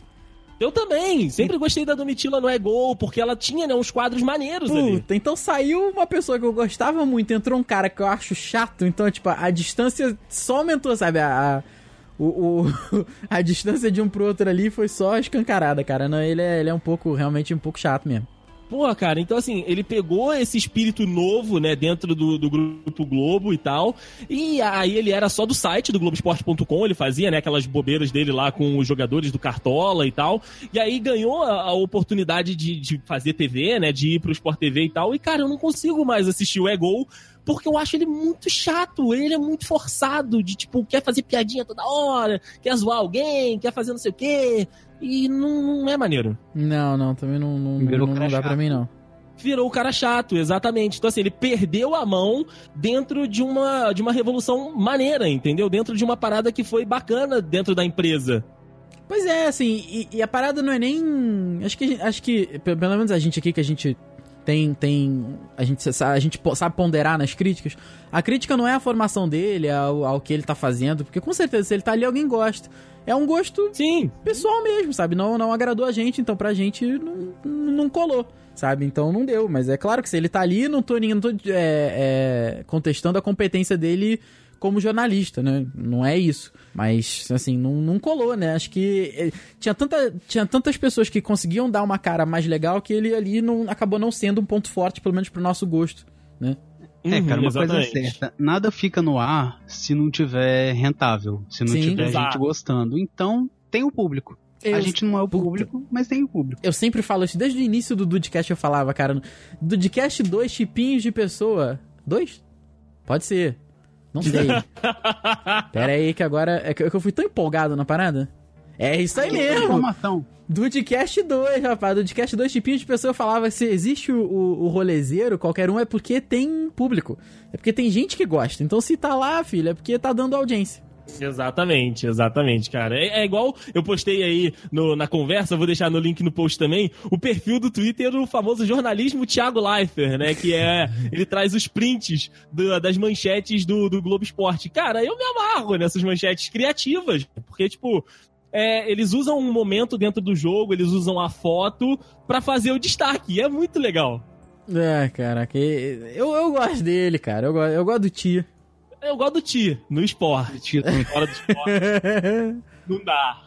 Eu também. Sempre gostei da Domitila no É Gol, porque ela tinha, né, uns quadros maneiros ali. Puta, então saiu uma pessoa que eu gostava muito, entrou um cara que eu acho chato, então, tipo, a distância só aumentou, sabe? A, a, o, o- a distância de um pro outro ali foi só escancarada, cara. Não, ele, é, ele é um pouco, realmente um pouco chato mesmo. Porra, cara, então assim, ele pegou esse espírito novo, né, dentro do, do Grupo Globo e tal, e aí ele era só do site do Globoesporte.com, ele fazia, né, aquelas bobeiras dele lá com os jogadores do Cartola e tal, e aí ganhou a, a oportunidade de, de fazer TV, né, de ir pro Sport TV e tal, e cara, eu não consigo mais assistir o É Gol, porque eu acho ele muito chato, ele é muito forçado, de tipo, quer fazer piadinha toda hora, quer zoar alguém, quer fazer não sei o quê, e não, não é maneiro. Não, não, também não, não, Virou não, não dá pra mim, não. virou o cara chato, exatamente. Então, assim, ele perdeu a mão dentro de uma, de uma revolução maneira, entendeu? Dentro de uma parada que foi bacana dentro da empresa. Pois é, assim, e, e a parada não é nem. Acho que, acho que, pe- pelo menos a gente aqui que a gente tem. tem a, gente, a gente sabe ponderar nas críticas. A crítica não é a formação dele, ao, ao que ele tá fazendo, porque com certeza se ele tá ali alguém gosta. É um gosto Sim, pessoal mesmo, sabe? Não, não agradou a gente, então pra gente não, não colou, sabe? Então não deu. Mas é claro que se ele tá ali, não tô, não tô é, é, contestando a competência dele como jornalista, né? Não é isso. Mas, assim, não, não colou, né? Acho que eh, tinha, tanta, tinha tantas pessoas que conseguiam dar uma cara mais legal que ele ali não, acabou não sendo um ponto forte, pelo menos pro nosso gosto, né? É, cara, Uhum, uma coisa é exatamente. certa. Nada fica no ar se não tiver rentável, se não Sim, tiver exato. gente gostando. Então, tem o público. Eu- a gente não é o Puta. público, mas tem o público. Eu sempre falo isso, desde o início do Dudcast eu falava, cara. Dudcast 2 chipinhos de pessoa. Dois? Pode ser. Não sei. Pera aí, que agora. É que é que eu fui tão empolgado na parada. É isso aí mesmo. Informação. Dudcast 2, rapaz. Dudcast 2 chipinhos de pessoa falava se existe o, o, o rolezeiro, qualquer um, é porque tem público. É porque tem gente que gosta. Então se tá lá, filho, é porque tá dando audiência. Exatamente, exatamente, cara. É, é igual eu postei aí no- na conversa, vou deixar no link no post também, o perfil do Twitter do famoso jornalismo Thiago Leifert, né? Que é. Ele traz os prints do- das manchetes do, do Globo Esporte. Cara, eu me amarro nessas manchetes criativas, porque, tipo. é, eles usam um momento dentro do jogo, eles usam a foto pra fazer o destaque. E é muito legal. É, caraca. Eu, eu gosto dele, cara. Eu, eu gosto do Tia. Eu gosto do Ti, no esporte. Fora do esporte, não dá.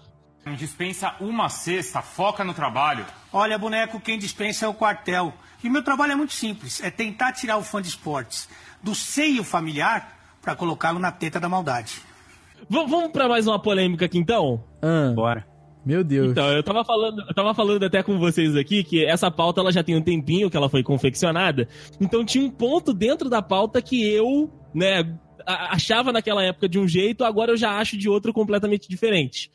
Dispensa uma cesta, foca no trabalho. Olha, boneco, quem dispensa é o quartel. E o meu trabalho é muito simples: é tentar tirar o fã de esportes do seio familiar para colocá-lo na teta da maldade. V- vamos pra mais uma polêmica aqui então? Ah, Bora. meu Deus. Então, eu tava falando, eu tava falando até com vocês aqui que essa pauta ela já tem um tempinho que ela foi confeccionada. Então tinha um ponto dentro da pauta que eu, né, achava naquela época de um jeito, agora eu já acho de outro completamente diferente.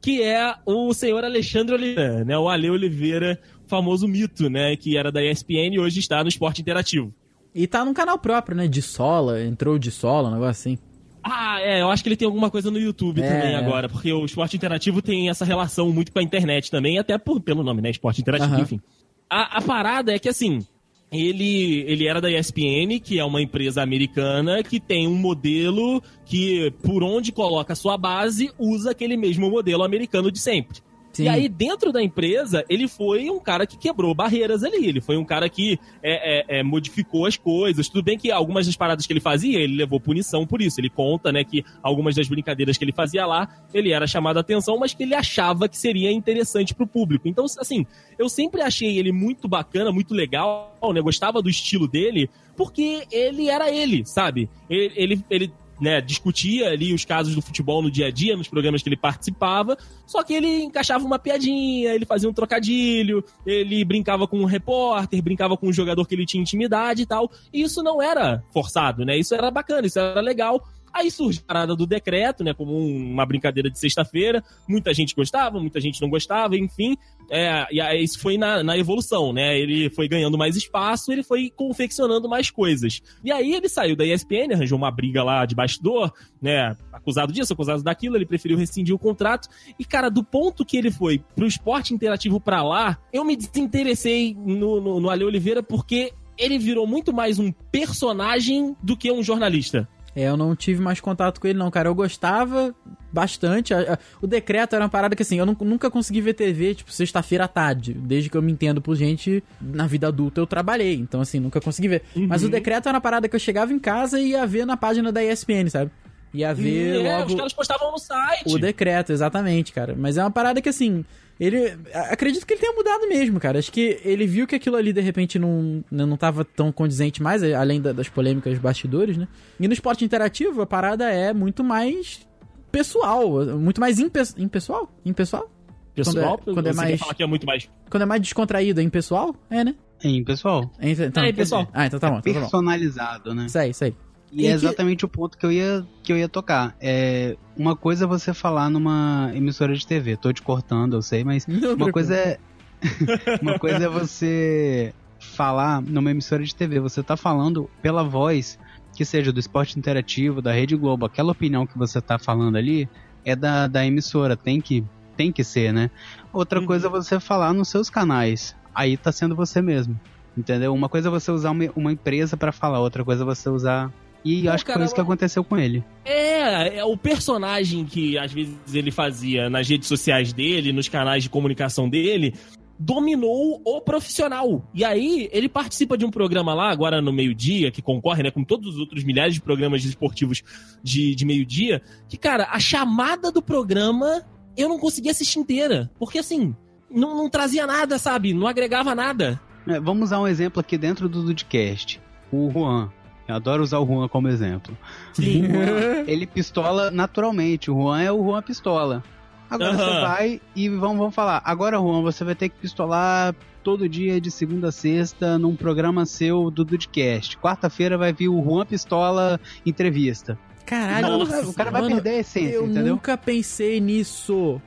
Que é o senhor Alexandre Oliveira, né? O Ale Oliveira, famoso mito, né? Que era da ESPN e hoje está no Esporte Interativo. E tá num canal próprio, né? De sola, entrou de sola, um negócio assim. Ah, é, eu acho que ele tem alguma coisa no YouTube É, também agora, porque o esporte interativo tem essa relação muito com a internet também, até por, pelo nome, né? Esporte interativo, Aham. enfim. A, a parada é que, assim, ele, ele era da ESPN, que é uma empresa americana que tem um modelo que, por onde coloca a sua base, usa aquele mesmo modelo americano de sempre. Sim. E aí, dentro da empresa, ele foi um cara que quebrou barreiras ali. Ele foi um cara que é, é, é, modificou as coisas. Tudo bem que algumas das paradas que ele fazia, ele levou punição por isso. Ele conta, né, que algumas das brincadeiras que ele fazia lá, ele era chamado a atenção, mas que ele achava que seria interessante pro público. Então, assim, eu sempre achei ele muito bacana, muito legal, né? Gostava do estilo dele, porque ele era ele, sabe? Ele, ele, ele né, discutia ali os casos do futebol no dia a dia, nos programas que ele participava, só que ele encaixava uma piadinha, ele fazia um trocadilho, ele brincava com um repórter, brincava com um jogador que ele tinha intimidade e tal. E isso não era forçado, né? Isso era bacana, isso era legal. Aí surge a parada do decreto, né? Como um- uma brincadeira de sexta-feira. Muita gente gostava, muita gente não gostava, enfim. É, e aí isso foi na, na evolução, né? Ele foi ganhando mais espaço, ele foi confeccionando mais coisas. E aí ele saiu da ESPN, arranjou uma briga lá de bastidor, né? Acusado disso, acusado daquilo, ele preferiu rescindir o contrato. E, cara, do ponto que ele foi pro esporte interativo pra lá, eu me desinteressei no, no, no Ale Oliveira porque ele virou muito mais um personagem do que um jornalista. É, eu não tive mais contato com ele, não, cara. Eu gostava bastante. A- a- O decreto era uma parada que, assim, eu nu- nunca consegui ver TV, tipo, sexta-feira à tarde. Desde que eu me entendo por gente, na vida adulta eu trabalhei. Então, assim, nunca consegui ver. Mas o decreto era uma parada que eu chegava em casa e ia ver na página da ESPN, sabe? Ia ver é, logo os caras postavam no site. o decreto, exatamente, cara. Mas é uma parada que, assim, ele. Acredito que ele tenha mudado mesmo, cara. Acho que ele viu que aquilo ali, de repente, não, não tava tão condizente mais, além da- das polêmicas dos bastidores, né? E no esporte interativo, a parada é muito mais pessoal, muito mais impe impessoal? Impessoal? Pessoal, quando é- quando é mais- falar que é muito mais. Quando é mais descontraído, é impessoal? É, né? Hein, pessoal? É, então, É, impessoal. Ah, então tá bom, então tá bom. Personalizado, né? Isso aí, isso aí. E é que- exatamente o ponto que eu ia, que eu ia tocar. É, uma coisa é você falar numa emissora de TV. Tô te cortando, eu sei, mas Não, uma coisa é. uma coisa é você falar numa emissora de TV. Você tá falando pela voz, que seja do esporte interativo, da Rede Globo. Aquela opinião que você tá falando ali é da, da emissora. Tem que, tem que ser, né? Outra Uhum. coisa é você falar nos seus canais. Aí tá sendo você mesmo. Entendeu? Uma coisa é você usar uma, uma empresa pra falar, outra coisa é você usar. E Pô, acho que foi isso que aconteceu com ele. É, é o personagem que às vezes ele fazia nas redes sociais dele, nos canais de comunicação dele, dominou o profissional. E aí, ele participa de um programa lá, agora no meio-dia, que concorre, né, com todos os outros milhares de programas esportivos de, de meio-dia, que, cara, a chamada do programa eu não conseguia assistir inteira. Porque, assim, não, não trazia nada, sabe? Não agregava nada. É, vamos usar um exemplo aqui dentro do Dudcast. O Juan. Eu adoro usar o Juan como exemplo. Sim. O Juan, ele pistola naturalmente. O Juan é o Juan pistola. Agora Aham. você vai e vamos, vamos falar. Agora, Juan, você vai ter que pistolar todo dia de segunda a sexta num programa seu do Dudcast. Quarta-feira vai vir o Juan Pistola entrevista. Caralho, Nossa, o cara vai mano, perder a essência, Eu entendeu? nunca pensei nisso.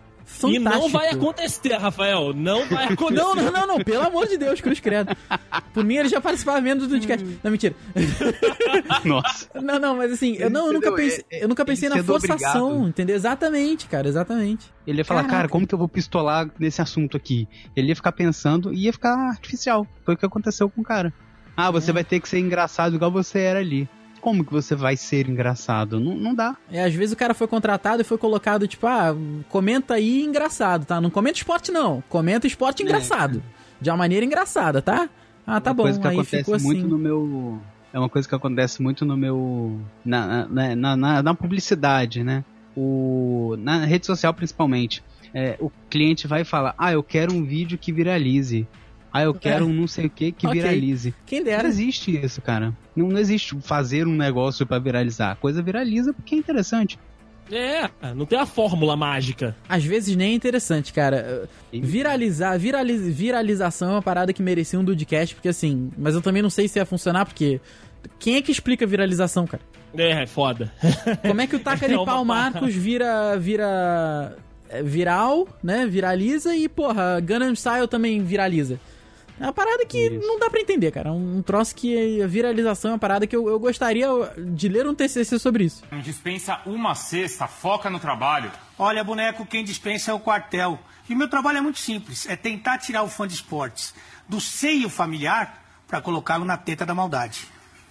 E não Fantástico. vai acontecer, Rafael. Não vai acontecer. Não, não, não, não, pelo amor de Deus, cruz credo. Por mim, ele já participava menos do podcast. Hum. Não, mentira. Nossa. Não, não, mas assim, eu, não, eu nunca pensei, eu nunca pensei na forçação, obrigado. entendeu? Exatamente, cara, exatamente. Ele ia falar, Caraca. cara, como que eu vou pistolar nesse assunto aqui? Ele ia ficar pensando e ia ficar artificial. Foi o que aconteceu com o cara. Ah, você É. vai ter que ser engraçado igual você era ali. Como que você vai ser engraçado? Não, não dá. É, às vezes o cara foi contratado e foi colocado, tipo, ah, comenta aí engraçado, tá? Não comenta esporte, não. Comenta esporte engraçado. De uma maneira engraçada, tá? Ah, tá É. uma bom. coisa que Aí acontece ficou assim. muito no meu. É uma coisa que acontece muito no meu. Na, na, na, na- na publicidade, né? O, na rede social principalmente. É, o cliente vai falar: Ah, eu quero um vídeo que viralize. Ah, eu quero um não sei o que que Ok. viralize. Quem Não dera. existe isso, cara. Não, não existe fazer um negócio pra viralizar. A coisa viraliza porque é interessante. É, não tem a fórmula mágica. Às vezes nem é interessante, cara. Viralizar, viraliz, viralização é uma parada que merecia um Dudcast, porque assim, mas eu também não sei se ia funcionar, porque quem é que explica viralização, cara? É, é foda. Como é que o Taca de É Pau. Marcos vira vira é, viral, né? Viraliza e porra, Gangnam Style também viraliza. É uma parada que Isso. não dá pra entender, cara. Um troço que a viralização é uma parada que eu, eu gostaria de ler um TCC sobre isso. Dispensa uma cesta, foca no trabalho. Olha, boneco, quem dispensa é o quartel. E o meu trabalho é muito simples: é tentar tirar o fã de esportes do seio familiar para colocá-lo na teta da maldade.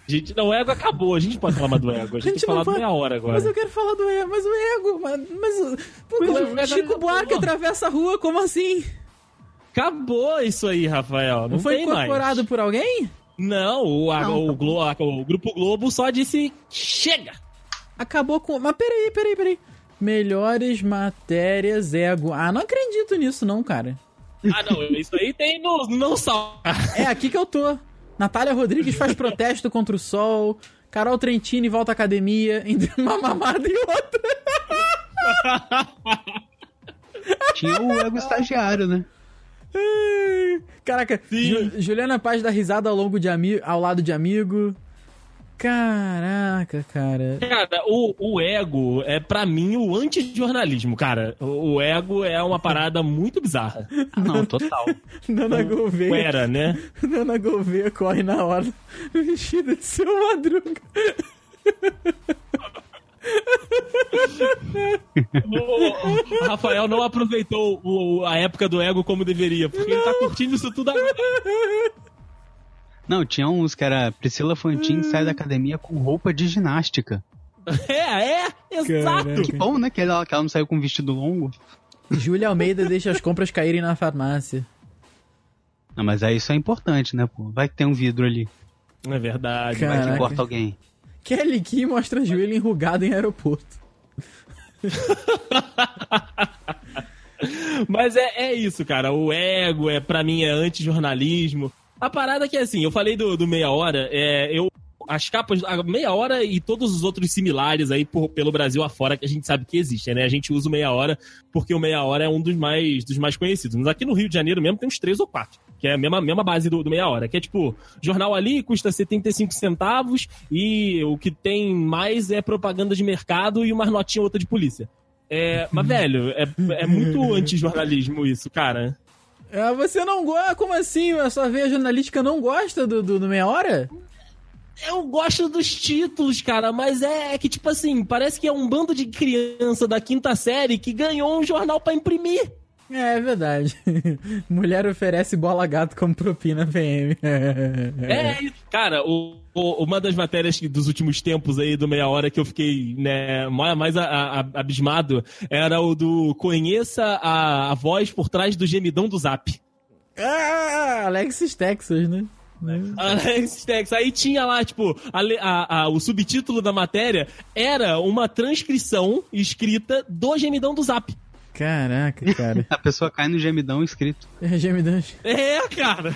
Gente, não, o ego acabou. A gente pode falar mais do ego. A gente, falar vai- meia hora agora. Mas eu quero falar do ego, mas o ego, mas, mas, pô, Mas o ego Chico Buarque atravessa a rua, como assim? Acabou isso aí, Rafael. Não, Não foi incorporado mais. por alguém? Não, o, a- Não, o, Glo- a- o Grupo Globo só disse chega. Acabou com. Mas peraí, peraí, peraí. Melhores matérias ego. Ah, não acredito nisso, não, cara. Ah, não, isso aí tem no Não Sal. É aqui que eu tô. Natália Rodrigues faz protesto contra o sol. Carol Trentini volta à academia entre uma mamada e outra. Tinha o ego estagiário, né? Caraca, Sim. Ju- Juliana Paz dá risada ao, longo de ami ao lado de amigo. Caraca, cara. Cara, o, o ego é pra mim o anti-jornalismo, cara. O, o ego é uma parada muito bizarra. Ah, não, total. Nana Gouveia. Era, né? Nana Gouveia corre na hora vestida de seu madruga. O, o Rafael não aproveitou o- a época do ego como deveria, porque ele tá curtindo isso tudo agora. Não, tinha uns que era Priscila Fantin sai da academia com roupa de ginástica. É, é. Exato! Que bom, né? Que ela, que ela não saiu com vestido longo. Júlia Almeida deixa as compras caírem na farmácia. Não, mas aí isso é importante, né, pô? Vai que tem um vidro ali. É verdade. Cara. Vai que Caraca. corta alguém. Kelly Key mostra joelho enrugado em aeroporto. Mas é, é isso, cara. O ego, é para mim, é anti-jornalismo. A parada que é assim, eu falei do, do meia hora, é, eu. As capas, a meia hora e todos os outros similares aí por- pelo Brasil afora que a gente sabe que existem, né? A gente usa o meia hora porque o meia hora é um dos mais, dos mais conhecidos. Mas aqui no Rio de Janeiro mesmo tem uns três ou quatro, que é a mesma, mesma base do, do meia hora, que é tipo, jornal ali custa 75 centavos e o que tem mais é propaganda de mercado e uma notinha ou outra de polícia. É, mas, velho, é, é muito anti-jornalismo isso, cara. Ah, você não gosta? Como assim? A sua veia jornalística não gosta do, do, do meia hora? Eu gosto dos títulos, cara, mas é, é que, tipo assim, parece que é um bando de criança da quinta série que ganhou um jornal pra imprimir. É, é verdade. Mulher oferece bola gato como propina PM. É, isso. cara, o, o- uma das matérias que- dos últimos tempos aí do Meia Hora que eu fiquei né, mais, mais a- a- abismado era o do Conheça a, a voz por trás do gemidão do Zap. Ah, Alexis Texas, né? Alex Tex. Aí tinha lá, tipo, a a- a- o subtítulo da matéria era uma transcrição escrita do gemidão do Zap. Caraca, cara. A pessoa cai no gemidão escrito. É, gemidão. É, cara.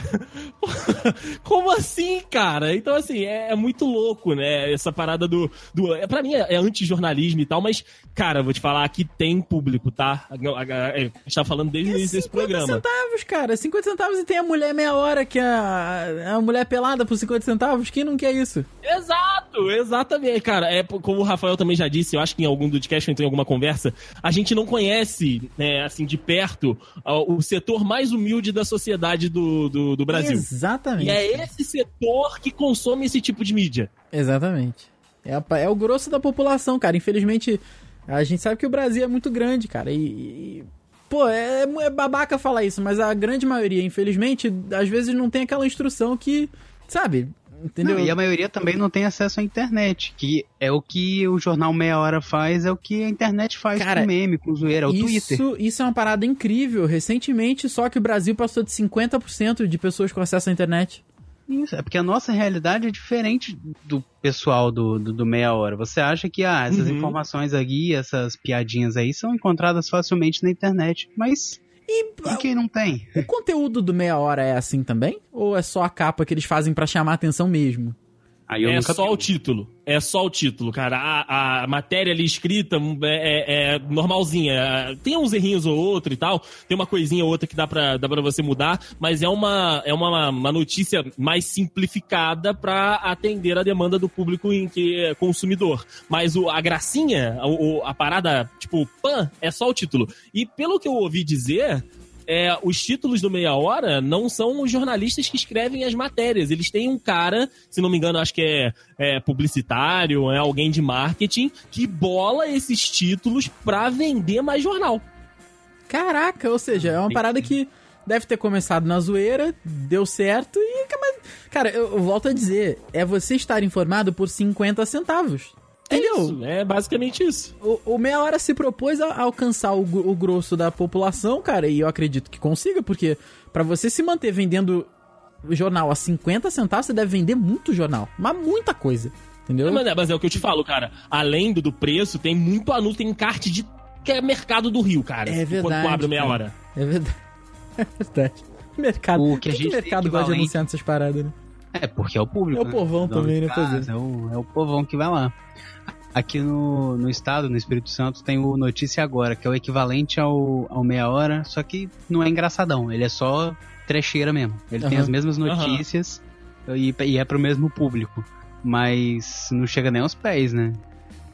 Como assim, cara? Então, assim, é, é muito louco, né? Essa parada do. do é, pra mim é, é anti-jornalismo e tal, mas, cara, vou te falar, aqui tem público, tá? A, a- a- a gente tá falando desde o início desse 50 programa. centavos, cara. 50 centavos e tem a mulher meia hora, que é a, a mulher pelada por 50 centavos. Quem não quer isso? Exato, exatamente, cara. É como o Rafael também já disse, eu acho que em algum podcast ou então em alguma conversa, a gente não conhece, né, assim, de perto, o setor mais humilde da sociedade do, do, do Brasil. Exatamente. E é esse setor que consome esse tipo de mídia. Exatamente. É, a é o grosso da população, cara. Infelizmente, a gente sabe que o Brasil é muito grande, cara. E. e- pô, é, é babaca falar isso, mas a grande maioria, infelizmente, às vezes não tem aquela instrução que. Sabe? Entendeu? Não, e a maioria também não tem acesso à internet, que é o que o jornal Meia Hora faz, é o que a internet faz Cara, com meme, com zoeira, é o Twitter. Isso, isso é uma parada incrível. Recentemente, só que o Brasil passou de 50% de pessoas com acesso à internet. Isso, é porque a nossa realidade é diferente do pessoal do, do, do Meia Hora. Você acha que ah, essas Uhum. informações aqui, essas piadinhas aí, são encontradas facilmente na internet, mas E e quem não tem? o conteúdo do Meia Hora é assim também? Ou é só a capa que eles fazem pra chamar a atenção mesmo? É só vi. o título. É só o título, cara. A, a matéria ali escrita é, é- é normalzinha. Tem uns errinhos ou outro e tal. Tem uma coisinha ou outra que dá pra, dá pra você mudar. Mas é uma, é uma, uma notícia mais simplificada pra atender a demanda do público em que é consumidor. Mas o, a gracinha, a parada, tipo, pan, é só o título. E pelo que eu ouvi dizer, é, os títulos do Meia Hora não são os jornalistas que escrevem as matérias. Eles têm um cara, se não me engano, acho que é, é publicitário, é alguém de marketing, que bola esses títulos pra vender mais jornal. Caraca, ou seja, é uma parada que deve ter começado na zoeira, deu certo e. Cara, eu volto a dizer, é você estar informado por 50 centavos. Entendeu? Isso, é basicamente isso. O, o Meia Hora se propôs a alcançar o, o grosso da população, cara, e eu acredito que consiga, porque pra você se manter vendendo jornal a 50 centavos, você deve vender muito jornal. Mas muita coisa. Entendeu? Mas, é- mas é o que eu te falo, cara. Além do, do preço, tem muito anúncio, tem encarte de que é mercado do Rio, cara. É verdade, Quando tu abre meia hora. É verdade. É verdade. Mercado. O que a Por gente mercado gosta de anunciar nessas paradas, né? É, porque é o público. É o povão Dono também, né? É. casa, É o, é o povão que vai lá. Aqui no, no estado, no Espírito Santo, tem o Notícia Agora, que é o equivalente ao, ao Meia Hora, só que não é engraçadão, ele é só trecheira mesmo. Ele tem Aham. as mesmas notícias e, e é pro mesmo público. Mas não chega nem aos pés, né?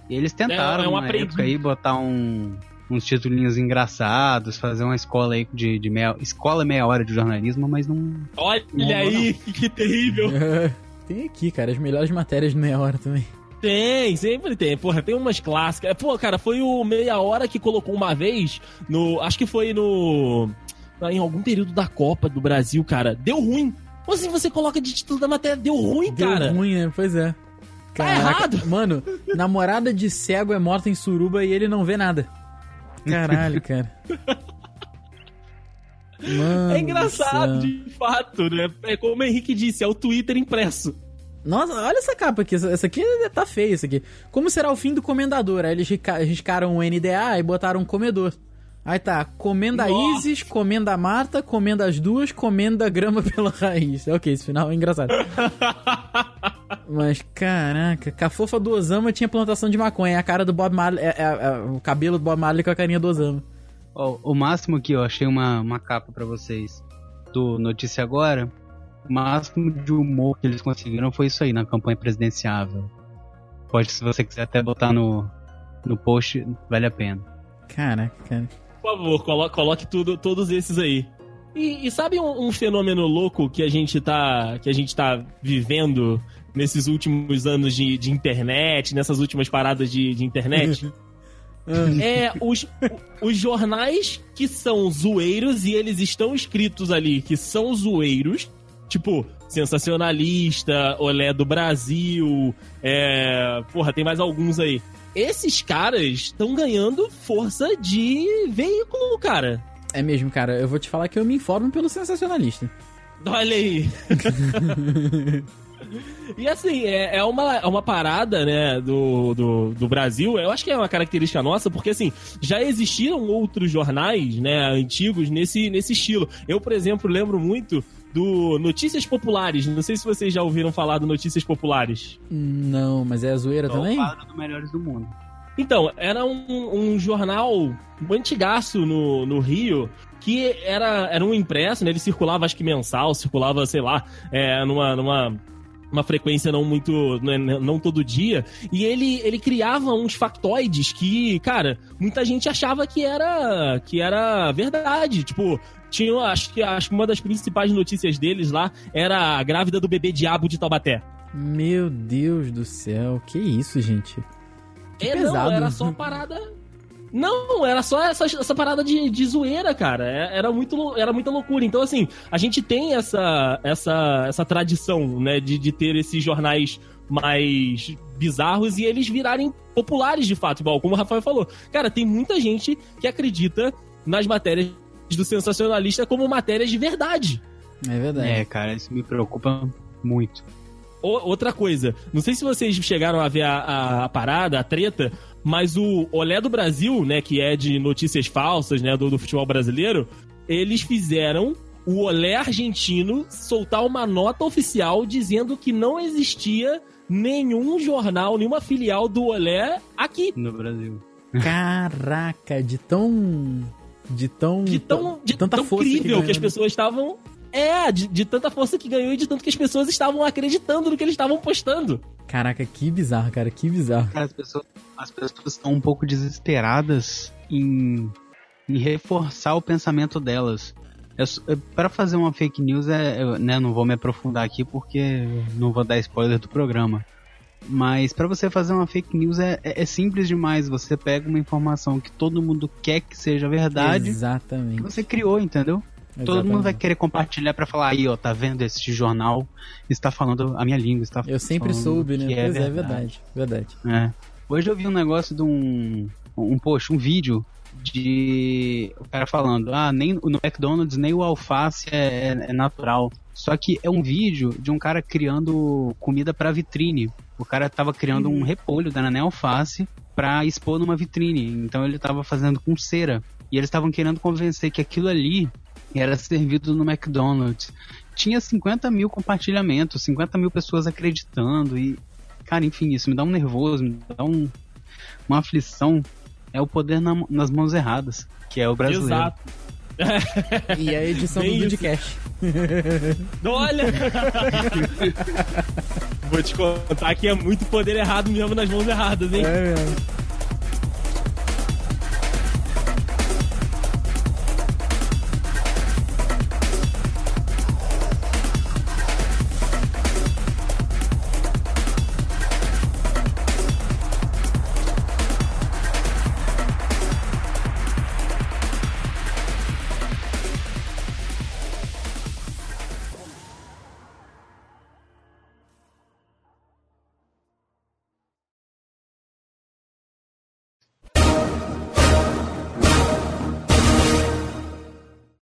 E eles tentaram É, é um aprendiz. época aí botar um, uns titulinhos engraçados, fazer uma escola aí de, de meia, escola meia hora de jornalismo, mas não, Olha Não, aí, que, que terrível. Tem aqui, cara, as melhores matérias de meia hora também. Tem, sempre tem. Porra, tem umas clássicas. Pô, cara, foi o Meia Hora que colocou uma vez no. Acho que foi no. Em algum período da Copa do Brasil, cara. Deu ruim. Ou assim você coloca de título da matéria, deu ruim, Deu cara. ruim, né? Pois é. errado. Mano, namorada de cego é morta em suruba e ele não vê nada. Caralho, cara. Mano É engraçado, de fato, né? É como o Henrique disse, é o Twitter impresso. Nossa, olha essa capa aqui. Essa, aqui tá feia, essa aqui. Como será o fim do comendador? Aí eles risca- riscaram o NDA e botaram um comedor. Aí tá, comenda Nossa. Isis, comenda Marta, comenda as duas, comenda grama pela raiz. Ok, esse final é engraçado. Mas, caraca, com a fofa do Osama tinha plantação de maconha. A cara do Bob Marley, é, é- é o cabelo do Bob Marley com a carinha do Osama. Ó, o máximo aqui, ó, achei uma, uma capa pra vocês do Notícia Agora. O máximo de humor que eles conseguiram foi isso aí na campanha presidenciável. Pode, se você quiser até botar no, no post, vale a pena. Caraca, cara. Por favor, colo- coloque tudo, todos esses aí. E, e sabe um, um fenômeno louco que a gente tá, que a gente tá vivendo nesses últimos anos de, de internet, nessas últimas paradas de, de internet? é os, os jornais que são zoeiros e eles estão escritos ali que são zoeiros, tipo Sensacionalista, Olé do Brasil, é, porra, tem mais alguns aí. Esses caras estão ganhando força de veículo, cara. É mesmo, cara. Eu vou te falar que eu me informo pelo sensacionalista. Olha aí. E assim, é, é, uma, é uma parada, né, do, do, do Brasil, eu acho que é uma característica nossa, porque assim, já existiram outros jornais, né, antigos nesse, nesse estilo. Eu, por exemplo, lembro muito do Notícias Populares, não sei se vocês já ouviram falar do Notícias Populares. Não, mas é a zoeira Só também? quadro do Melhores do Mundo. Então, era um, um jornal antigaço no, no Rio, que era, era um impresso, né? Ele circulava, acho que mensal, circulava, sei lá, é, numa, numa uma frequência não muito. né, não todo dia. E ele, ele criava uns factoides que, cara, muita gente achava que era, que era verdade. Tipo. Tinha, acho que, acho que uma das principais notícias deles lá era a grávida do bebê diabo de Taubaté. Meu Deus do céu, que isso, gente? Que é, pesado. não, era só parada. Não, era só essa, essa parada de, de zoeira, cara. É- Era, muito, era muita loucura. Então, assim, a gente tem essa, essa, essa tradição, né, de, de ter esses jornais mais bizarros e eles virarem populares de fato, igual como o Rafael falou. Cara, tem muita gente que acredita nas matérias do sensacionalista como matérias de verdade. É verdade. É, cara, isso me preocupa muito. O- outra coisa, não sei se vocês chegaram a ver a, a- a parada, a treta, mas o Olé do Brasil, né, que é de notícias falsas, né, do, do futebol brasileiro, eles fizeram o Olé argentino soltar uma nota oficial dizendo que não existia nenhum jornal, nenhuma filial do Olé aqui. No Brasil. Caraca, de tão. De tão. De tão, de tanta tão força que incrível que, ganhou, as né? pessoas estavam. É, de, de tanta força que ganhou e de tanto que as pessoas estavam acreditando no que eles estavam postando. Caraca, que bizarro, cara, que bizarro. Cara, as pessoas, as pessoas estão um pouco desesperadas em, em reforçar o pensamento delas. Para fazer uma fake news, é, eu, né, não vou me aprofundar aqui porque não vou dar spoiler do programa. Mas para você fazer uma fake news é, é- é simples demais. Você pega uma informação que todo mundo quer que seja verdade Exatamente. você criou, entendeu? Todo mundo vai querer compartilhar pra falar aí, ó, tá vendo esse jornal está falando a minha língua, está Eu sempre soube, né? que pois é, verdade. Verdade. é. Hoje eu vi um negócio de um. Um post, um vídeo de. O cara falando, ah, nem no McDonald's nem o alface é, é- é natural. Só que é um vídeo de um cara criando comida pra vitrine. O cara tava criando um repolho da Nané Alface pra expor numa vitrine. Então ele tava fazendo com cera. E eles estavam querendo convencer que aquilo ali era servido no McDonald's. Tinha 50 mil compartilhamentos, 50 mil pessoas acreditando. E, cara, enfim, isso me dá um nervoso, me dá um, uma aflição. É o poder na- nas mãos erradas, que é o brasileiro. Exato. E a edição Bem do isso. Dudcast. Olha! Vou te contar que é muito poder errado mesmo nas mãos erradas, hein? É mesmo.